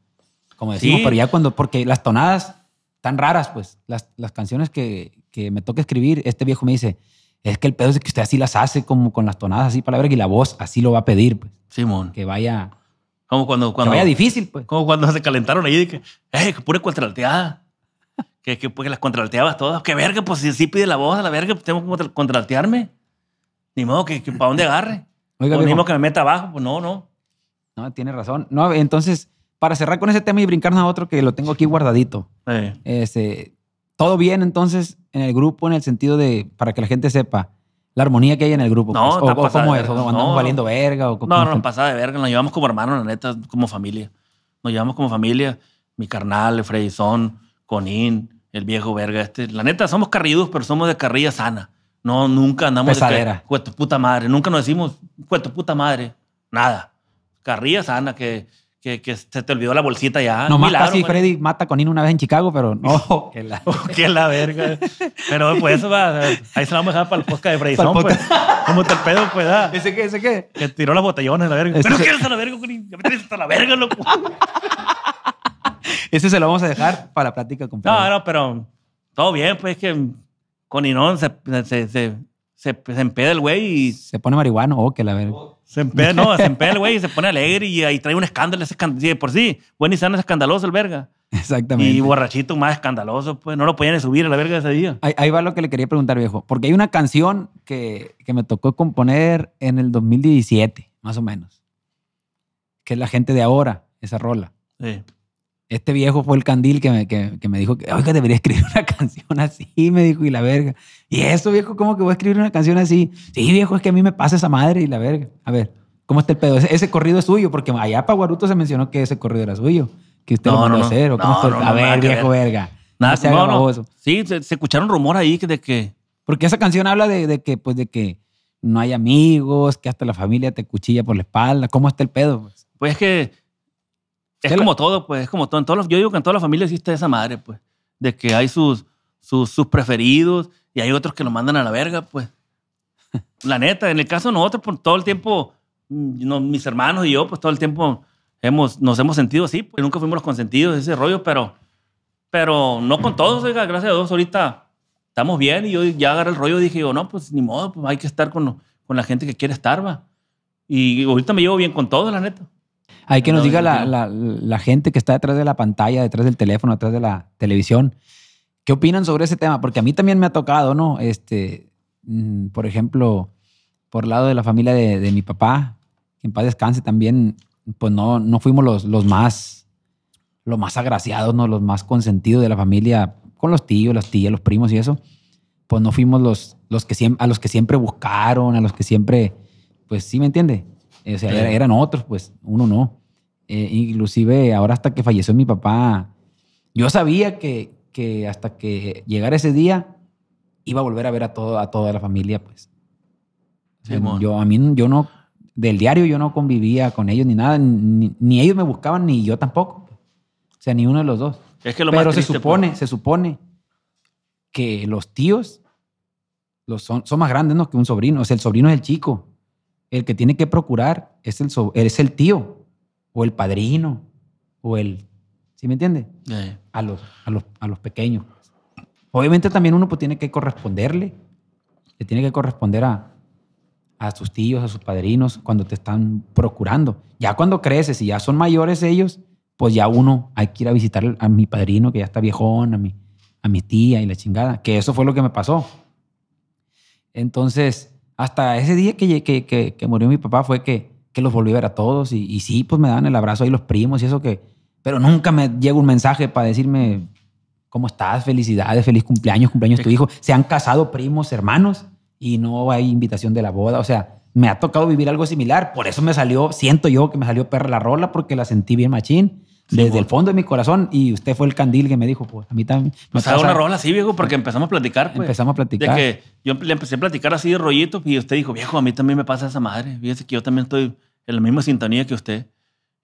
como decimos, Sí. pero ya cuando, porque las tonadas tan raras, pues, las, las canciones que, que me toca escribir, este viejo me dice, es que el pedo es que usted así las hace, como con las tonadas así para la verga, y la voz así lo va a pedir, pues, Simón. que vaya, Como cuando, que cuando, vaya difícil, pues. como cuando se calentaron ahí de que, eh, que pura contralteada. (laughs) que, que, pues, que las contralteabas todas. Que verga, pues si sí pide la voz a la verga, pues tengo que contra- contraltearme. Ni modo que, que para dónde agarre. (laughs) Oiga, o ni modo que me meta abajo. Pues no, no. no, tiene razón. No, entonces, para cerrar con ese tema y brincarnos a otro que lo tengo aquí guardadito. Este, todo bien entonces en el grupo en el sentido de, para que la gente sepa, la armonía que hay en el grupo. No, pues. o, o pasada cómo es, o verga. andamos No, valiendo verga. O no, no, pasaba de verga. Nos llevamos como hermanos, la neta, como familia. Nos llevamos como familia. Mi carnal, el Fredizón, Conín, el viejo verga este. La neta, somos carrilludos, pero somos de carrilla sana. No, nunca andamos Pesadera. de que, "Jue tu puta madre. Nunca nos decimos, "Jue tu puta madre. Nada. Carrilla sana, que, que, que se te olvidó la bolsita ya. Nomás Milagro, casi güey. Freddy mata con Nino una vez en Chicago, pero no. (laughs) que la- que la verga. Pero pues eso va. Ahí se la vamos a dejar para el podcast de (laughs) el pues. ¿Cómo te pedo, pues? ah? ¿Ese qué? ¿Ese qué? Que tiró las botellones, la verga. Ese Pero quieres a la verga, Conín. Ya me tienes hasta la verga, loco. (laughs) Ese se lo vamos a dejar para la plática con Freddy. No, no, pero todo bien, pues es que con Inón se, se, se, se, se empeda el güey y Se pone marihuano, oh, que la verga. se empeda, no, se empeda el güey y se pone alegre y ahí trae un escándalo. Ese escándalo sí, de por sí, buen y sano es escandaloso el verga. Exactamente. Y borrachito más escandaloso, pues no lo podían subir a la verga ese día. Ahí, ahí va lo que le quería preguntar, viejo. Porque hay una canción que, que me tocó componer en el 2017, más o menos. Que es la gente de ahora, esa rola. Sí. Este viejo fue el candil que me, que, que me dijo que, oiga, debería escribir una (laughs) canción así, me dijo, y la verga. Y eso, viejo, ¿cómo que voy a escribir una canción así? Sí, viejo, es que a mí me pasa esa madre y la verga. A ver, ¿Cómo está el pedo? Ese, ese corrido es suyo, porque allá para Guaruto se mencionó que ese corrido era suyo. Que usted No, lo mandó no, a hacer. ¿o cómo está el- a ver, viejo ver. verga. Nada, se haga baboso. Sí, se, se escucharon rumor ahí de que. Porque esa canción habla de, de que, pues, de que no hay amigos, que hasta la familia te cuchilla por la espalda. ¿Cómo está el pedo? pues? Pues es que. Es ¿Qué como todo, pues. Es como todo. En todos los- yo digo que en toda la familia existe esa madre, pues. De que hay sus, sus, sus preferidos y hay otros que lo mandan a la verga, pues. (laughs) La neta, en el caso de nosotros, por todo el tiempo, mm, no, mis hermanos y yo, pues todo el tiempo hemos, nos hemos sentido así. Pues nunca fuimos los consentidos de ese rollo, pero, pero no con todos, oiga, gracias a Dios, ahorita estamos bien y yo ya agarré el rollo y dije, yo, no, pues ni modo, pues hay que estar con, con la gente que quiere estar, va. Y ahorita me llevo bien con todos, la neta. Hay que nos No, diga la, la- la gente que está detrás de la pantalla, detrás del teléfono, detrás de la televisión. ¿Qué opinan sobre ese tema? Porque a mí también me ha tocado, ¿no? Este, mm, por ejemplo, por lado de la familia de, de mi papá, que en paz descanse también, pues no, no fuimos los, los más, los más agraciados, ¿no? Los más consentidos de la familia, con los tíos, las tías, los primos y eso. Pues no fuimos los, los que siempre, a los que siempre buscaron, a los que siempre, pues sí, ¿me entiende? O sea, era- eran otros, pues uno no. Eh, inclusive ahora hasta que falleció mi papá, yo sabía que, que hasta que llegara ese día iba a volver a ver a, todo, a toda la familia, pues. O sea, Simón. yo, a mí, yo no, del diario yo no convivía con ellos ni nada, ni, ni ellos me buscaban ni yo tampoco. O sea, ni uno de los dos. Es que lo Pero más se triste, supone, pues, se supone que los tíos los son, son más grandes ¿no? que un sobrino. O sea, el sobrino es el chico. El que tiene que procurar es el, so- es el tío, o el padrino, o el. ¿Sí me entiende? eh, A los, a los, a los pequeños. Obviamente también uno pues, tiene que corresponderle. Le tiene que corresponder a, a sus tíos, a sus padrinos, cuando te están procurando. Ya cuando creces y ya son mayores ellos, pues ya uno hay que ir a visitar a mi padrino, que ya está viejón, a mi, a mi tía y la chingada. Que eso fue lo que me pasó. Entonces, hasta ese día que, que, que, que murió mi papá fue que, que los volví a ver a todos. Y, y sí, pues me daban el abrazo ahí los primos y eso que... Pero nunca me llega un mensaje para decirme, ¿cómo estás? Felicidades, feliz cumpleaños, cumpleaños tu hijo. Se han casado primos, hermanos y no hay invitación de la boda. O sea, me ha tocado vivir algo similar. Por eso me salió, siento yo que me salió perra la rola porque la sentí bien machín. Sí, desde bueno. el fondo de mi corazón y usted fue el candil que me dijo, pues a mí también. me Pues haga una rola así, viejo, porque empezamos a platicar, pues. Empezamos a platicar. De que yo le empecé a platicar así de rollitos y usted dijo, viejo, a mí también me pasa esa madre. Fíjese que yo también estoy en la misma sintonía que usted.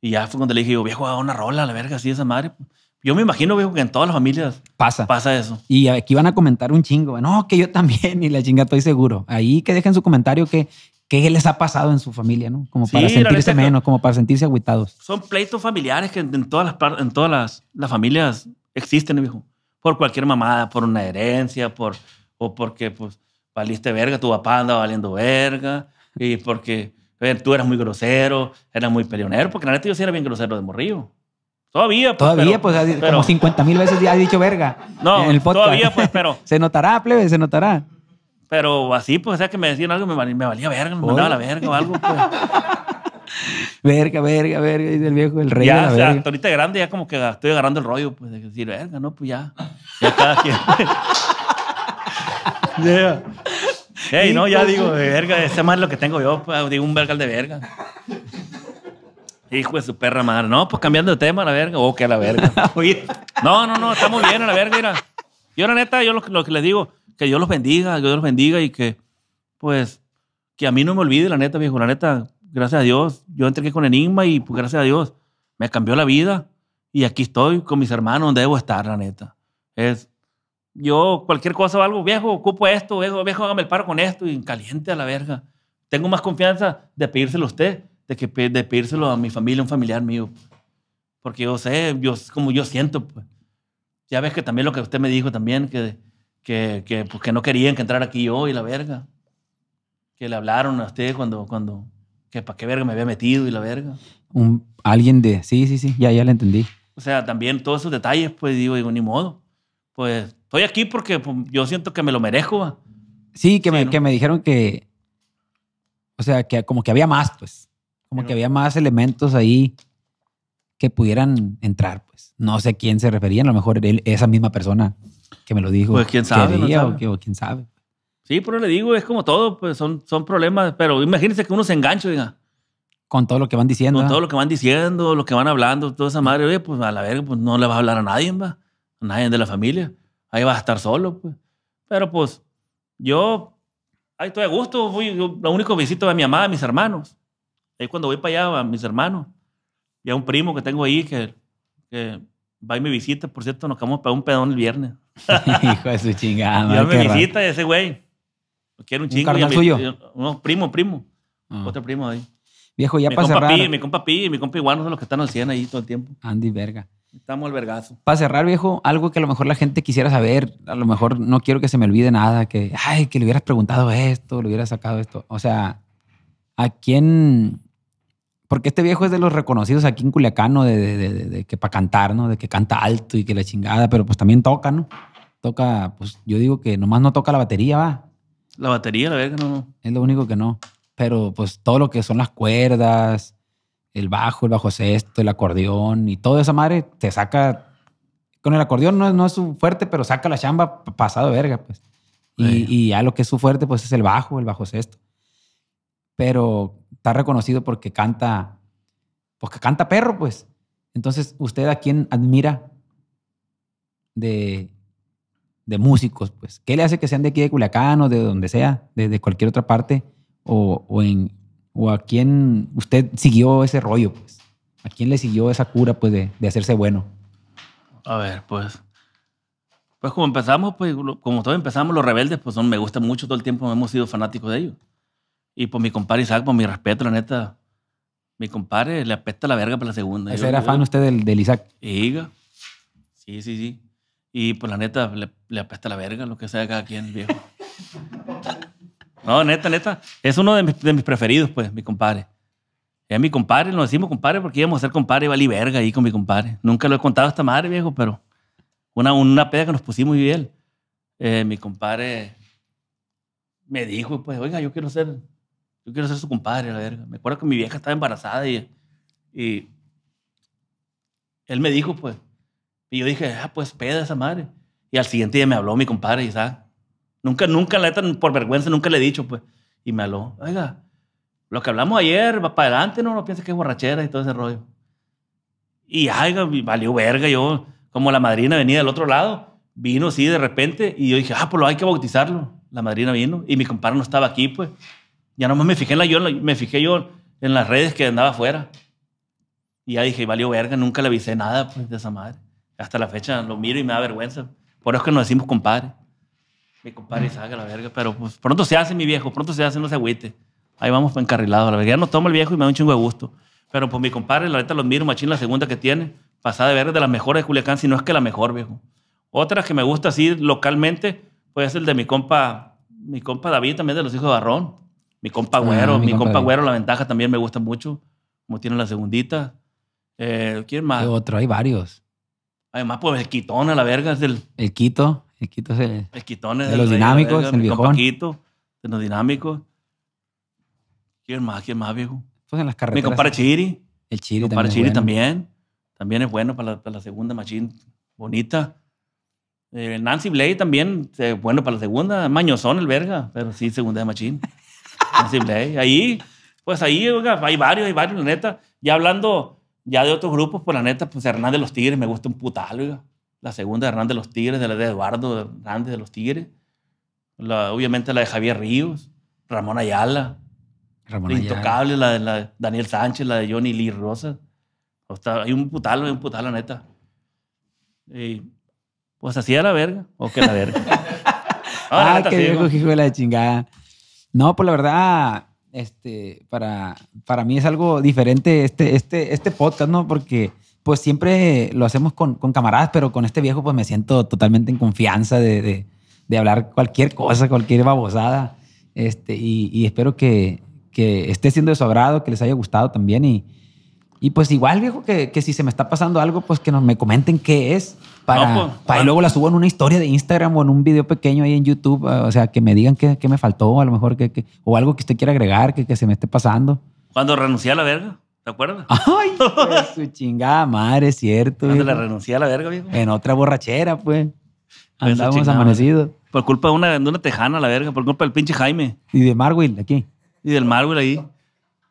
Y ya fue cuando le dije, yo, viejo, haga una rola, la verga, así esa madre. Yo me imagino, viejo, que en todas las familias Pasa. pasa eso. Y aquí van a comentar un chingo. No, que yo también, (laughs) y la chinga, estoy seguro. Ahí que dejen su comentario que qué les ha pasado en su familia, ¿no? Como para sentirse menos, como para sentirse agüitados. Son pleitos familiares que en, todas las en todas las, las familias existen, viejo. Por cualquier mamada, por una herencia, por, o porque pues valiste verga, tu papá andaba valiendo verga, y porque tú eras muy grosero, eras muy peleonero, porque la neta yo sí era bien grosero de morrillo. Todavía, pues, Todavía, pero- pues, pero- como 50 mil veces ya ha dicho verga. No, en el podcast. todavía, pues, pero, (laughs) se notará, plebe, se notará. Pero así, pues, o sea, que me decían algo, me, valía- me valía verga, me mandaba la verga o algo, pues. (laughs) Verga, verga, verga, dice el viejo, el rey de ya, la o sea, verga. hasta ahorita grande, ya como que estoy agarrando el rollo, pues, de decir, verga, no, pues ya. Ya cada quien. (laughs) Yeah. Ey, no, ya digo, de verga, ese más es lo que tengo yo, pues, digo un vergal de verga. Hijo de su perra madre. No, pues cambiando de tema, la verga. O que la verga. (laughs) No, no, no, estamos bien a la verga, mira. Yo, la neta, yo lo, lo que les digo, que Dios los bendiga, que Dios los bendiga y que, pues, que a mí no me olvide, la neta, viejo. La neta, gracias a Dios, yo entré con Enigma y, pues, gracias a Dios, me cambió la vida y aquí estoy con mis hermanos donde debo estar, la neta. Es, yo, cualquier cosa o algo, viejo, ocupo esto, viejo, viejo, hágame el paro con esto y caliente a la verga. Tengo más confianza de pedírselo a usted de que de pedírselo a mi familia, a un familiar mío. Porque yo sé, yo, como yo siento, pues. Ya ves que también lo que usted me dijo también, que, que, que, pues, que no querían que entrara aquí yo y la verga. Que le hablaron a usted cuando, cuando, que para qué verga me había metido y la verga. un, alguien de... Sí, sí, sí, ya, ya le entendí. O sea, también todos esos detalles, pues digo, digo, ni modo. Pues estoy aquí porque pues, yo siento que me lo merezco, va. Sí, que, Sí, me, ¿no? que me dijeron que... O sea, que como que había más, pues. Como Sí, que había más elementos ahí que pudieran entrar, pues. No sé quién se refería, a lo mejor él, esa misma persona que me lo dijo. Pues, quién sabe, no quería, sabe. O, o quién sabe. Sí, pero le digo, es como todo, pues son, son problemas. Pero imagínense que uno se engancha, diga. Con todo lo que van diciendo. Con ¿verdad? todo lo que van diciendo, lo que van hablando, toda esa madre, oye, pues a la verga, pues no le vas a hablar a nadie, va. A nadie de la familia. Ahí vas a estar solo, pues. Pero pues, yo, ahí estoy a gusto. Voy, yo, lo único que visito a mi mamá, a mis hermanos. Ahí cuando voy para allá, a mis hermanos. Y a un primo que tengo ahí que, que va y me visita. Por cierto, nos quedamos para un pedón el viernes. (laughs) Hijo de su chingada. ya me visita ese güey. Quiero un chingo. mi- suyo? No, primo, primo. Ah. Otro primo ahí. Viejo, ya mi para cerrar. Pi, mi compa Pi, mi compa Iguano son los que están al 100 ahí todo el tiempo. Andy, verga. Estamos al vergazo. Para cerrar, viejo, algo que a lo mejor la gente quisiera saber, a lo mejor no quiero que se me olvide nada, que, ay, que le hubieras preguntado esto, le hubieras sacado esto. O sea, ¿a quién? Porque este viejo es de los reconocidos aquí en Culiacán, ¿no? De, de- de- que para cantar, ¿no? De que canta alto y que la chingada, pero pues también toca, ¿no? Toca, pues yo digo que nomás no toca la batería, va. La batería, la verga, no, no. Es lo único que no. Pero pues todo lo que son las cuerdas, el bajo, el bajo sexto, el acordeón y toda esa madre te saca. Con el acordeón no es, no es su fuerte, pero saca la chamba pasado verga, pues. Y, Sí. y ya lo que es su fuerte, pues es el bajo, el bajo sexto. Pero está reconocido porque canta, pues que canta perro, pues. Entonces, ¿usted a quién admira de, de músicos, pues? ¿Qué le hace que sean de aquí de Culiacán o de donde sea, de, cualquier otra parte? O, o, en, ¿O a quién usted siguió ese rollo, pues? ¿A quién le siguió esa cura, pues, de, de hacerse bueno? A ver, pues. Pues como empezamos, pues como todos empezamos, los rebeldes, pues son, me gustan mucho todo el tiempo, hemos sido fanáticos de ellos. Y pues mi compadre Isaac, por mi respeto, la neta, mi compadre le apesta la verga para la segunda. ¿Ese Yo- era yo- fan usted del, del Isaac? Iga. Sí, sí, sí. Y pues la neta, le, le apesta la verga lo que sea cada quien, viejo. (laughs) No, neta, neta. Es uno de mis, de mis preferidos, pues, mi compadre. Es mi compadre, nos decimos compadre porque íbamos a ser compadre y valí verga ahí con mi compadre. Nunca lo he contado a esta madre, viejo, pero una, una peda que nos pusimos y bien. Eh, mi compadre me dijo, pues, oiga, yo quiero ser, yo quiero ser su compadre, la verga. Me acuerdo que mi vieja estaba embarazada y, y él me dijo, pues, y yo dije, ah, pues peda esa madre. Y al siguiente día me habló mi compadre Isaac. Nunca, nunca, la neta, por vergüenza, nunca le he dicho, pues. Y me habló, oiga, lo que hablamos ayer va para adelante, no, no pienses que es borrachera y todo ese rollo. Y oiga, y valió verga, yo, como la madrina venía del otro lado, vino así de repente y yo dije, ah, pues lo hay que bautizarlo. La madrina vino y mi compadre no estaba aquí, pues. Ya nomás me fijé en la, yo, me fijé yo en las redes que andaba afuera. Y ya dije, valió verga, nunca le avisé nada pues, de esa madre. Hasta la fecha lo miro y me da vergüenza. Por eso es que nos decimos compadre. Mi compadre Isaac, a la verga. Pero pues pronto se hace, mi viejo, pronto se hace, no se agüite. Ahí vamos encarrilados. La verga, ya no toma el viejo y me da un chingo de gusto. Pero pues mi compadre, la neta, lo admiro, machín, la segunda que tiene. Pasada de verga, de las mejores de Culiacán, si no es que la mejor, viejo. Otra que me gusta así localmente, pues es el de mi compa, mi compa David, también de los hijos de Barrón. Mi compa Ah, Güero, mi mi, compa compa. Güero, la ventaja también me gusta mucho, como tiene la segundita. Eh, ¿Quién más? ¿Qué otro? Hay varios. Además, pues el Quitón a la verga es del, El Quito. El Quito es el... el Quitón es De del los rey dinámicos, verga, el mi compa viejón. Quito, de los dinámicos. ¿Quién más? ¿Quién más, viejo? Pues en las Mi carreteras. compadre Chiri. El Mi Chiri compadre también. Chiri también. También es bueno para la, para la segunda machín. Bonita. Eh, Nancy Blade también, eh, bueno para la segunda. Mañozón el verga, pero sí, segunda de machín. Ahí, pues ahí, oiga, hay varios, hay varios, la neta. Ya hablando ya de otros grupos, pues la neta, pues Hernández de los Tigres me gusta un putal, oiga. La segunda de Hernández de los Tigres, de la de Eduardo Hernández de los Tigres. La- obviamente la de Javier Ríos, Ramón Ayala. Ramón La Ayala. Intocable, la de la de Daniel Sánchez, la de Johnny Lee Rosa. O sea, hay un putal, hay un putal, la neta. Y, pues así a la verga. O que la verga. (laughs) La ah, neta, qué sí, viejo hijo de la chingada. No, pues la verdad, este, para, para mí es algo diferente este, este, este podcast, ¿no? Porque pues siempre lo hacemos con, con camaradas, pero con este viejo pues me siento totalmente en confianza de, de, de hablar cualquier cosa, cualquier babosada. Este, y, y espero que, que esté siendo de su agrado, que les haya gustado también. Y, y pues igual, viejo, que, que si se me está pasando algo, pues que nos, me comenten qué es. Para, No, pues, para y luego la subo en una historia de Instagram o en un video pequeño ahí en YouTube. eh, O sea, que me digan qué, me faltó, a lo mejor, que, que- o algo que usted quiera agregar, que, que se me esté pasando. Cuando renuncié a la verga, ¿te acuerdas? Ay, (laughs) pues, su chingada madre, es cierto. Cuando le viejo. renuncié a la verga, viejo. En otra borrachera, pues. Pues, chingada amanecidos. Por culpa de una, de una tejana, la verga. Por culpa del pinche Jaime. Y de Marwil, aquí. Y del Marvel ahí.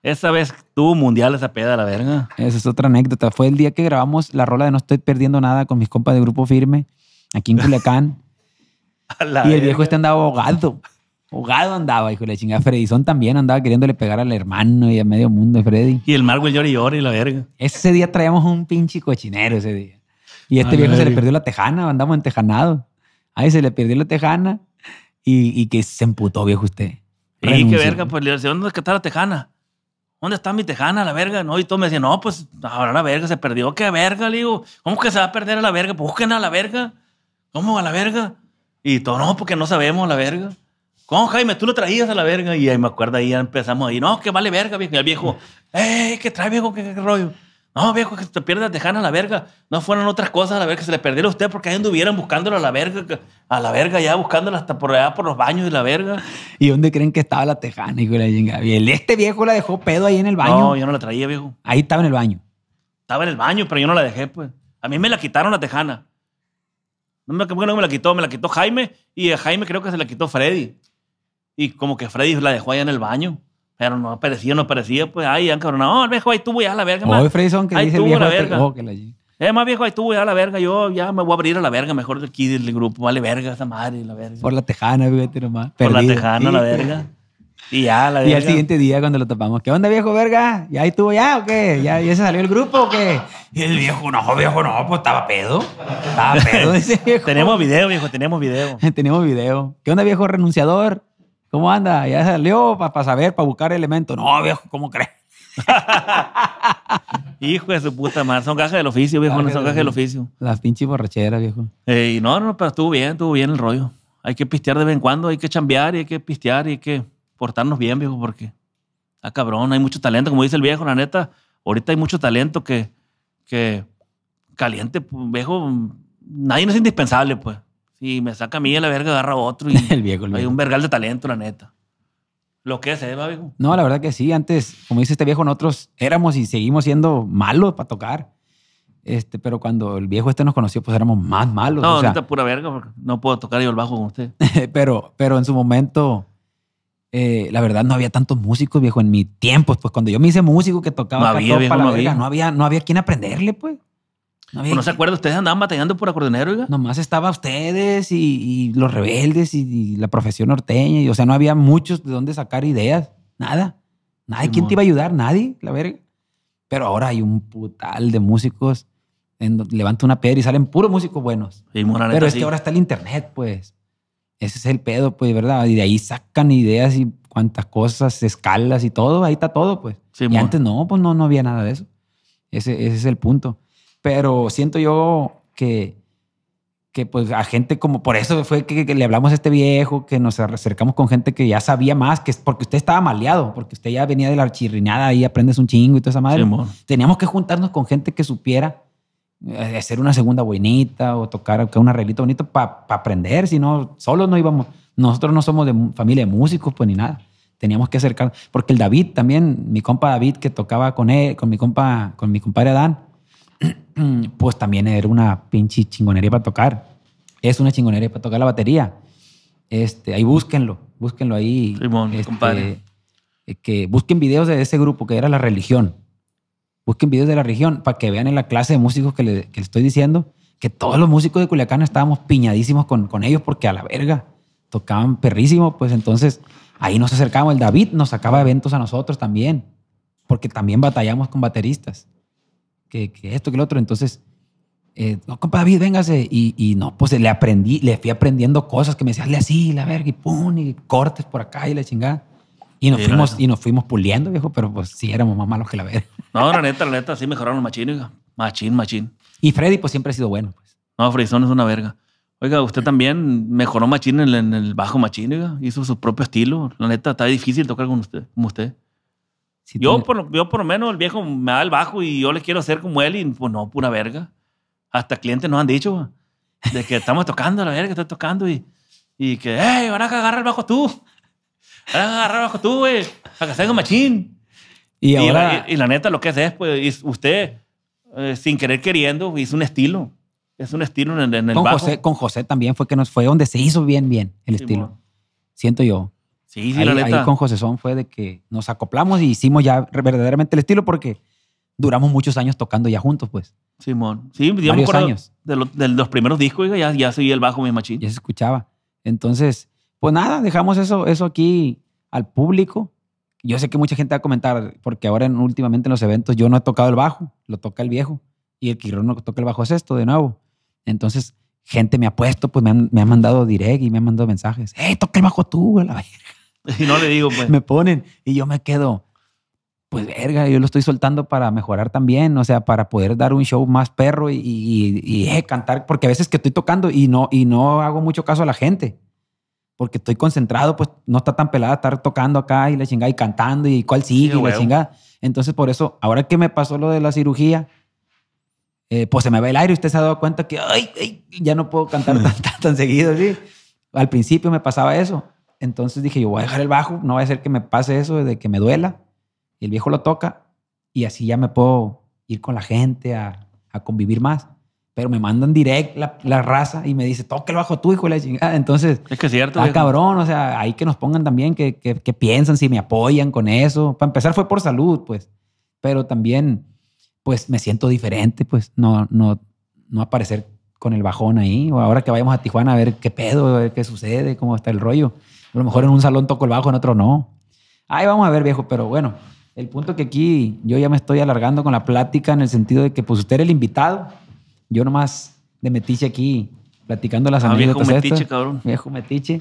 Esa vez tuvo mundial esa peda, la verga. Esa es otra anécdota. Fue el día que grabamos la rola de No estoy perdiendo nada con mis compas de Grupo Firme, aquí en (laughs) Culiacán. Y el verga. viejo este andaba ahogado. Ahogado andaba, hijo de la chingada. Freddyson también andaba queriéndole pegar al hermano y a medio mundo de Freddy. Y el Marvel llora y llora y la verga. Ese día traíamos un pinche cochinero ese día. Y este A viejo se le perdió la tejana, andamos en tejanado. Ahí se le perdió la tejana y, y que se emputó, viejo usted. Y qué verga, pues le decía, ¿dónde está la tejana? ¿Dónde está mi tejana, la verga? No, y todos me decían, no, pues ahora la verga se perdió. ¿Qué verga? Le digo, ¿cómo que se va a perder a la verga? Pues busquen a la verga. ¿Cómo a la verga? Y todo, no, porque no sabemos la verga. ¿Cómo, Jaime? Tú lo traías a la verga. Y ahí me acuerdo, ahí empezamos ahí, no, que vale verga, viejo. Y el viejo, ¡eh, qué trae, viejo? ¿Qué, qué rollo? No, viejo, que se te pierde la tejana a la verga. No fueron otras cosas a la verga que se le perdieron a usted porque ahí anduvieran buscándolo a la verga, a la verga ya, buscándola hasta por allá, por los baños y la verga. (laughs) ¿Y dónde creen que estaba la tejana, hijo de la este viejo la dejó pedo ahí en el baño. No, yo no la traía, viejo. Ahí estaba en el baño. Estaba en el baño, pero yo no la dejé, pues. A mí me la quitaron la tejana. No me, ¿cómo que no me la quitó, me la quitó Jaime y a Jaime creo que se la quitó Freddy. Y como que Freddy la dejó allá en el baño. Pero no aparecía, no aparecía, pues, ya, cabrón. No, el viejo ahí tuvo ya la verga, Hoy más. Freddyson que Ahí dice tuvo viejo la este, verga. oh, que la. Eh, más viejo, ahí tuvo ya la verga. Yo ya me voy a abrir a la verga mejor de aquí del grupo. Vale verga esa madre, la verga. Por la tejana, fíjate nomás. Por la perdido. tejana, la Sí. verga. Y ya, la Y verga. al siguiente día cuando lo tapamos, ¿qué onda viejo verga? ¿Ya ahí tuvo ya o qué? ¿Ya, ya se salió el grupo o qué? Y el viejo, no, viejo, no, pues estaba pedo. Estaba (laughs) pedo ese viejo. Tenemos video, viejo, tenemos video. (laughs) Tenemos video. ¿Qué onda viejo renunciador? ¿Cómo anda? ¿Ya salió para saber, para buscar elementos? No, viejo, ¿cómo crees? (laughs) Hijo de su puta madre. Son cajas del oficio, viejo. No son cajas del oficio. Las pinches borracheras, viejo. Eh, y no, no, pero estuvo bien, estuvo bien el rollo. Hay que pistear de vez en cuando, hay que chambear y hay que pistear y hay que portarnos bien, viejo, porque ah, cabrón, hay mucho talento, como dice el viejo, la neta. Ahorita hay mucho talento que, que caliente, pues, viejo. Nadie no es indispensable, pues. Si me saca a mí a la verga, agarra otro y (laughs) El viejo, el hay viejo. un vergal de talento, la neta. Lo que es, ¿eh, va, viejo? No, la verdad que sí. Antes, como dice este viejo, nosotros éramos y seguimos siendo malos para tocar. Este, pero cuando el viejo este nos conoció, pues éramos más malos. No, o sea, pura verga, porque no puedo tocar yo el bajo con usted. (laughs) pero, pero en su momento, eh, la verdad, no había tantos músicos, viejo, en mi tiempo. Pues cuando yo me hice músico que tocaba No acá había, todo viejo, pa' la no verga, había. no había, no había quien aprenderle, pues. No, Pues ¿No se acuerda? Ustedes andaban batallando por acordeonero, oiga. Nomás estaba ustedes y, y los rebeldes y, y la profesión norteña. Y, o sea, no había muchos de dónde sacar ideas. Nada. Nadie. ¿Quién Simón. te iba a ayudar? Nadie, la verga. Pero ahora hay un putal de músicos. En levanta una piedra y salen puros músicos buenos. Y neta, Pero es sí. que ahora está el internet, pues. Ese es el pedo, pues, ¿verdad? Y de ahí sacan ideas y cuantas cosas, escalas y todo. Ahí está todo, pues. y Simón. antes no, pues no, no había nada de eso. Ese, ese es el punto. Pero siento yo que, que pues a gente como, por eso fue que, que le hablamos a este viejo, que nos acercamos con gente que ya sabía más, que porque usted estaba maleado, porque usted ya venía de la chirrinada y aprendes un chingo y toda esa madre. Teníamos que juntarnos con gente que supiera eh, hacer una segunda buenita o tocar acá un arreglito bonito para aprender, si no, solos no íbamos. Nosotros no somos de familia de músicos, pues ni nada. Teníamos que acercar, porque el David también, mi compa David que tocaba con él, con mi compa, con mi compadre Adán, (clears throat) pues también era una pinche chingonería para tocar. Es una chingonería para tocar la batería. Este, ahí búsquenlo, búsquenlo ahí. Simón, Este, compadre. eh, que busquen videos de ese grupo que era la religión. Busquen videos de la religión para que vean en la clase de músicos que le, que le estoy diciendo que todos los músicos de Culiacán estábamos piñadísimos con, con ellos porque a la verga tocaban perrísimo. Pues entonces ahí nos acercamos. El David nos sacaba eventos a nosotros también porque también batallamos con bateristas. Que, que esto, que lo otro. Entonces, eh, no, compa David, véngase. Y, y no, pues le aprendí, le fui aprendiendo cosas que me decía, hazle así, la verga, y pum, y cortes por acá y la chingada. Y nos, Sí, fuimos, y nos fuimos puliendo, viejo, pero pues sí éramos más malos que la verga. (laughs) No, la neta, la neta, sí mejoraron los machín, oiga. Machín, machín. Y Freddy, pues siempre ha sido bueno. Pues. No, Frisón es una verga. Oiga, usted también mejoró machín en el bajo machín, oiga. Hizo su propio estilo. La neta, está difícil tocar con usted, como usted. Sí Yo por, yo, por lo menos, el viejo me da el bajo y yo le quiero hacer como él y pues no, pura verga. Hasta clientes nos han dicho de que estamos tocando, la verga, estoy tocando y, y que, hey, ahora que agarra el bajo tú. Ahora que agarra el bajo tú, güey. Para que salga machín. y Y, ahora, y- y la neta, lo que hace es, pues, es usted, eh, sin querer queriendo, hizo un estilo. Es un estilo en, el- en el con, bajo. José, con José también fue que nos fue donde se hizo bien, bien el Sí, estilo. Siento yo. Sí, sí, ahí, la ahí neta. con José Son fue de que nos acoplamos y hicimos ya verdaderamente el estilo porque duramos muchos años tocando ya juntos, pues. Simón. Sí, yo me acuerdo años. De, lo- de los primeros discos, ya, ya seguía el bajo mi machín. Ya se escuchaba. Entonces, pues nada, dejamos eso, eso aquí al público. Yo sé que mucha gente va a comentar, porque ahora en, últimamente en los eventos yo no he tocado el bajo, lo toca el viejo. Y el Quirón no toca el bajo es esto de nuevo. Entonces, gente me ha puesto, pues me han, me han mandado direct y me han mandado mensajes. ¡Hey, toca el bajo tú! a la verga". (laughs) Y no le digo, pues. me ponen y yo me quedo, pues verga, yo lo estoy soltando para mejorar también, o sea, para poder dar un show más perro y, y- y, eh, cantar, porque a veces que estoy tocando y no, y no hago mucho caso a la gente, porque estoy concentrado, pues no está tan pelada estar tocando acá y la chingada y cantando y cuál sigue y la chingada. Entonces, por eso, ahora que me pasó lo de la cirugía, eh, pues se me va el aire y usted se ha dado cuenta que ay, ay, ya no puedo cantar (laughs) tan, tan, tan seguido. ¿sí? Al principio me pasaba eso. Entonces dije, yo voy a dejar el bajo, no va a ser que me pase eso de que me duela. Y el viejo lo toca y así ya me puedo ir con la gente a, a convivir más. Pero me mandan direct la, la raza y me dice, toca el bajo tú, hijo de la chingada. Entonces, Es que es cierto. Ah, cabrón, o sea, ahí que nos pongan también, que, que, que piensan, si me apoyan con eso. Para empezar fue por salud, pues, pero también, pues me siento diferente, pues, no, no, no aparecer con el bajón ahí. O ahora que vayamos a Tijuana a ver qué pedo, a ver qué sucede, cómo está el rollo. A lo mejor en un salón toco el bajo, en otro no. Ahí vamos a ver, viejo, pero bueno, el punto que aquí yo ya me estoy alargando con la plática en el sentido de que, pues, usted era el invitado. Yo nomás de metiche aquí platicando las Ah, viejo anécdotas metiche, estas. cabrón. Viejo metiche.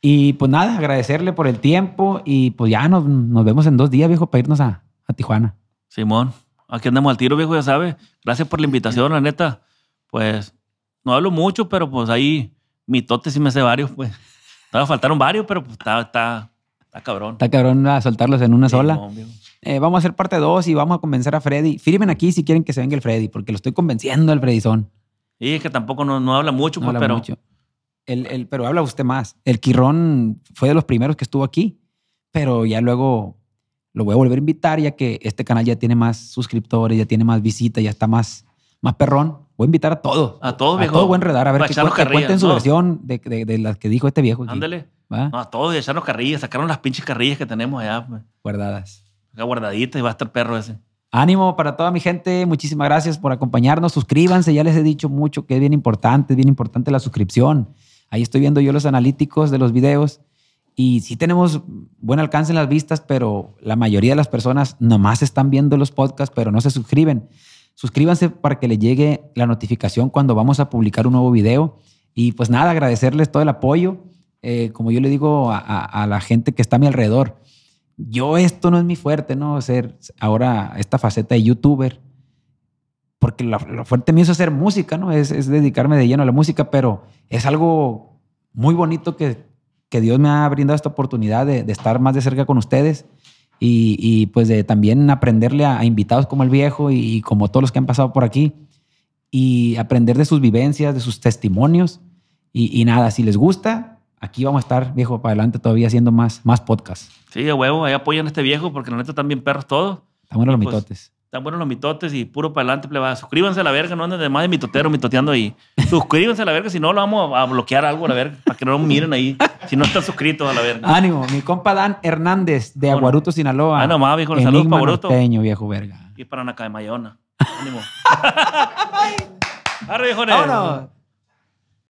Y pues nada, agradecerle por el tiempo y pues ya nos, nos vemos en dos días, viejo, para irnos a, a Tijuana. Simón, aquí andamos al tiro, viejo, ya sabes. Gracias por la invitación, la neta. Pues no hablo mucho, pero pues ahí mitotes sí me sé varios, pues. Todavía faltaron varios, pero pues está, está, está cabrón. Está cabrón a soltarlos en una sola. Eh, vamos a hacer parte dos y vamos a convencer a Freddy. Firmen aquí si quieren que se venga el Freddy, porque lo estoy convenciendo al Freddyzón. Y es que tampoco no, no habla mucho, No pues, habla pero mucho. El, el- pero habla usted más. El Quirrón fue de los primeros que estuvo aquí, pero ya luego lo voy a volver a invitar ya que este canal ya tiene más suscriptores, ya tiene más visitas, ya está más, más perrón. Voy a invitar a todos. a todos, A viejo. todo buen redar, a ver Para que, que cuenten su ¿no? versión de, de- de las que dijo este viejo. aquí, Ándale. ¿va? No, a todos y echarnos carrillas. Sacaron las pinches carrillas que tenemos allá, pues. Guardadas. Acá guardaditas y va a estar perro ese. Ánimo para toda mi gente. Muchísimas gracias por acompañarnos. Suscríbanse. Ya les he dicho mucho que es bien importante, es bien importante la suscripción. Ahí estoy viendo yo los analíticos de los videos y sí tenemos buen alcance en las vistas, pero la mayoría de las personas nomás están viendo los podcasts, pero no se suscriben. Suscríbanse para que les llegue la notificación cuando vamos a publicar un nuevo video. Y pues nada, agradecerles todo el apoyo. Eh, como yo le digo a, la gente que está a mi alrededor, yo esto no es mi fuerte, ¿no? Ser ahora esta faceta de youtuber. Porque lo, lo fuerte mío es hacer música, ¿no? Es, dedicarme de lleno a la música, pero es algo muy bonito que, que Dios me ha brindado esta oportunidad de estar más de cerca con ustedes y, y, pues de también aprenderle a, a invitados como el viejo y, y como todos los que han pasado por aquí y aprender de sus vivencias, de sus testimonios. Y, y nada, si les gusta, aquí vamos a estar, viejo, para adelante todavía haciendo más, más podcasts. Sí, a huevo, ahí apoyan a este viejo porque la neta están bien perros todos. Están buenos los pues, mitotes. Están buenos los mitotes y puro para adelante, plebada. Suscríbanse a la verga, no anden de más de mitotero mitoteando ahí. Suscríbanse a la verga, si no, lo vamos a bloquear algo a la verga, para que no nos miren ahí. Si no están suscritos a la verga. Ánimo, mi compa Dan Hernández de Bueno. Aguaruto, Sinaloa. Ah, nomás, viejo, saludos Enigma pa' Aguaruto. norteño, viejo verga. Y para Nacamayona. (laughs) Ánimo. (laughs) Arre, viejones. ¡Vámonos!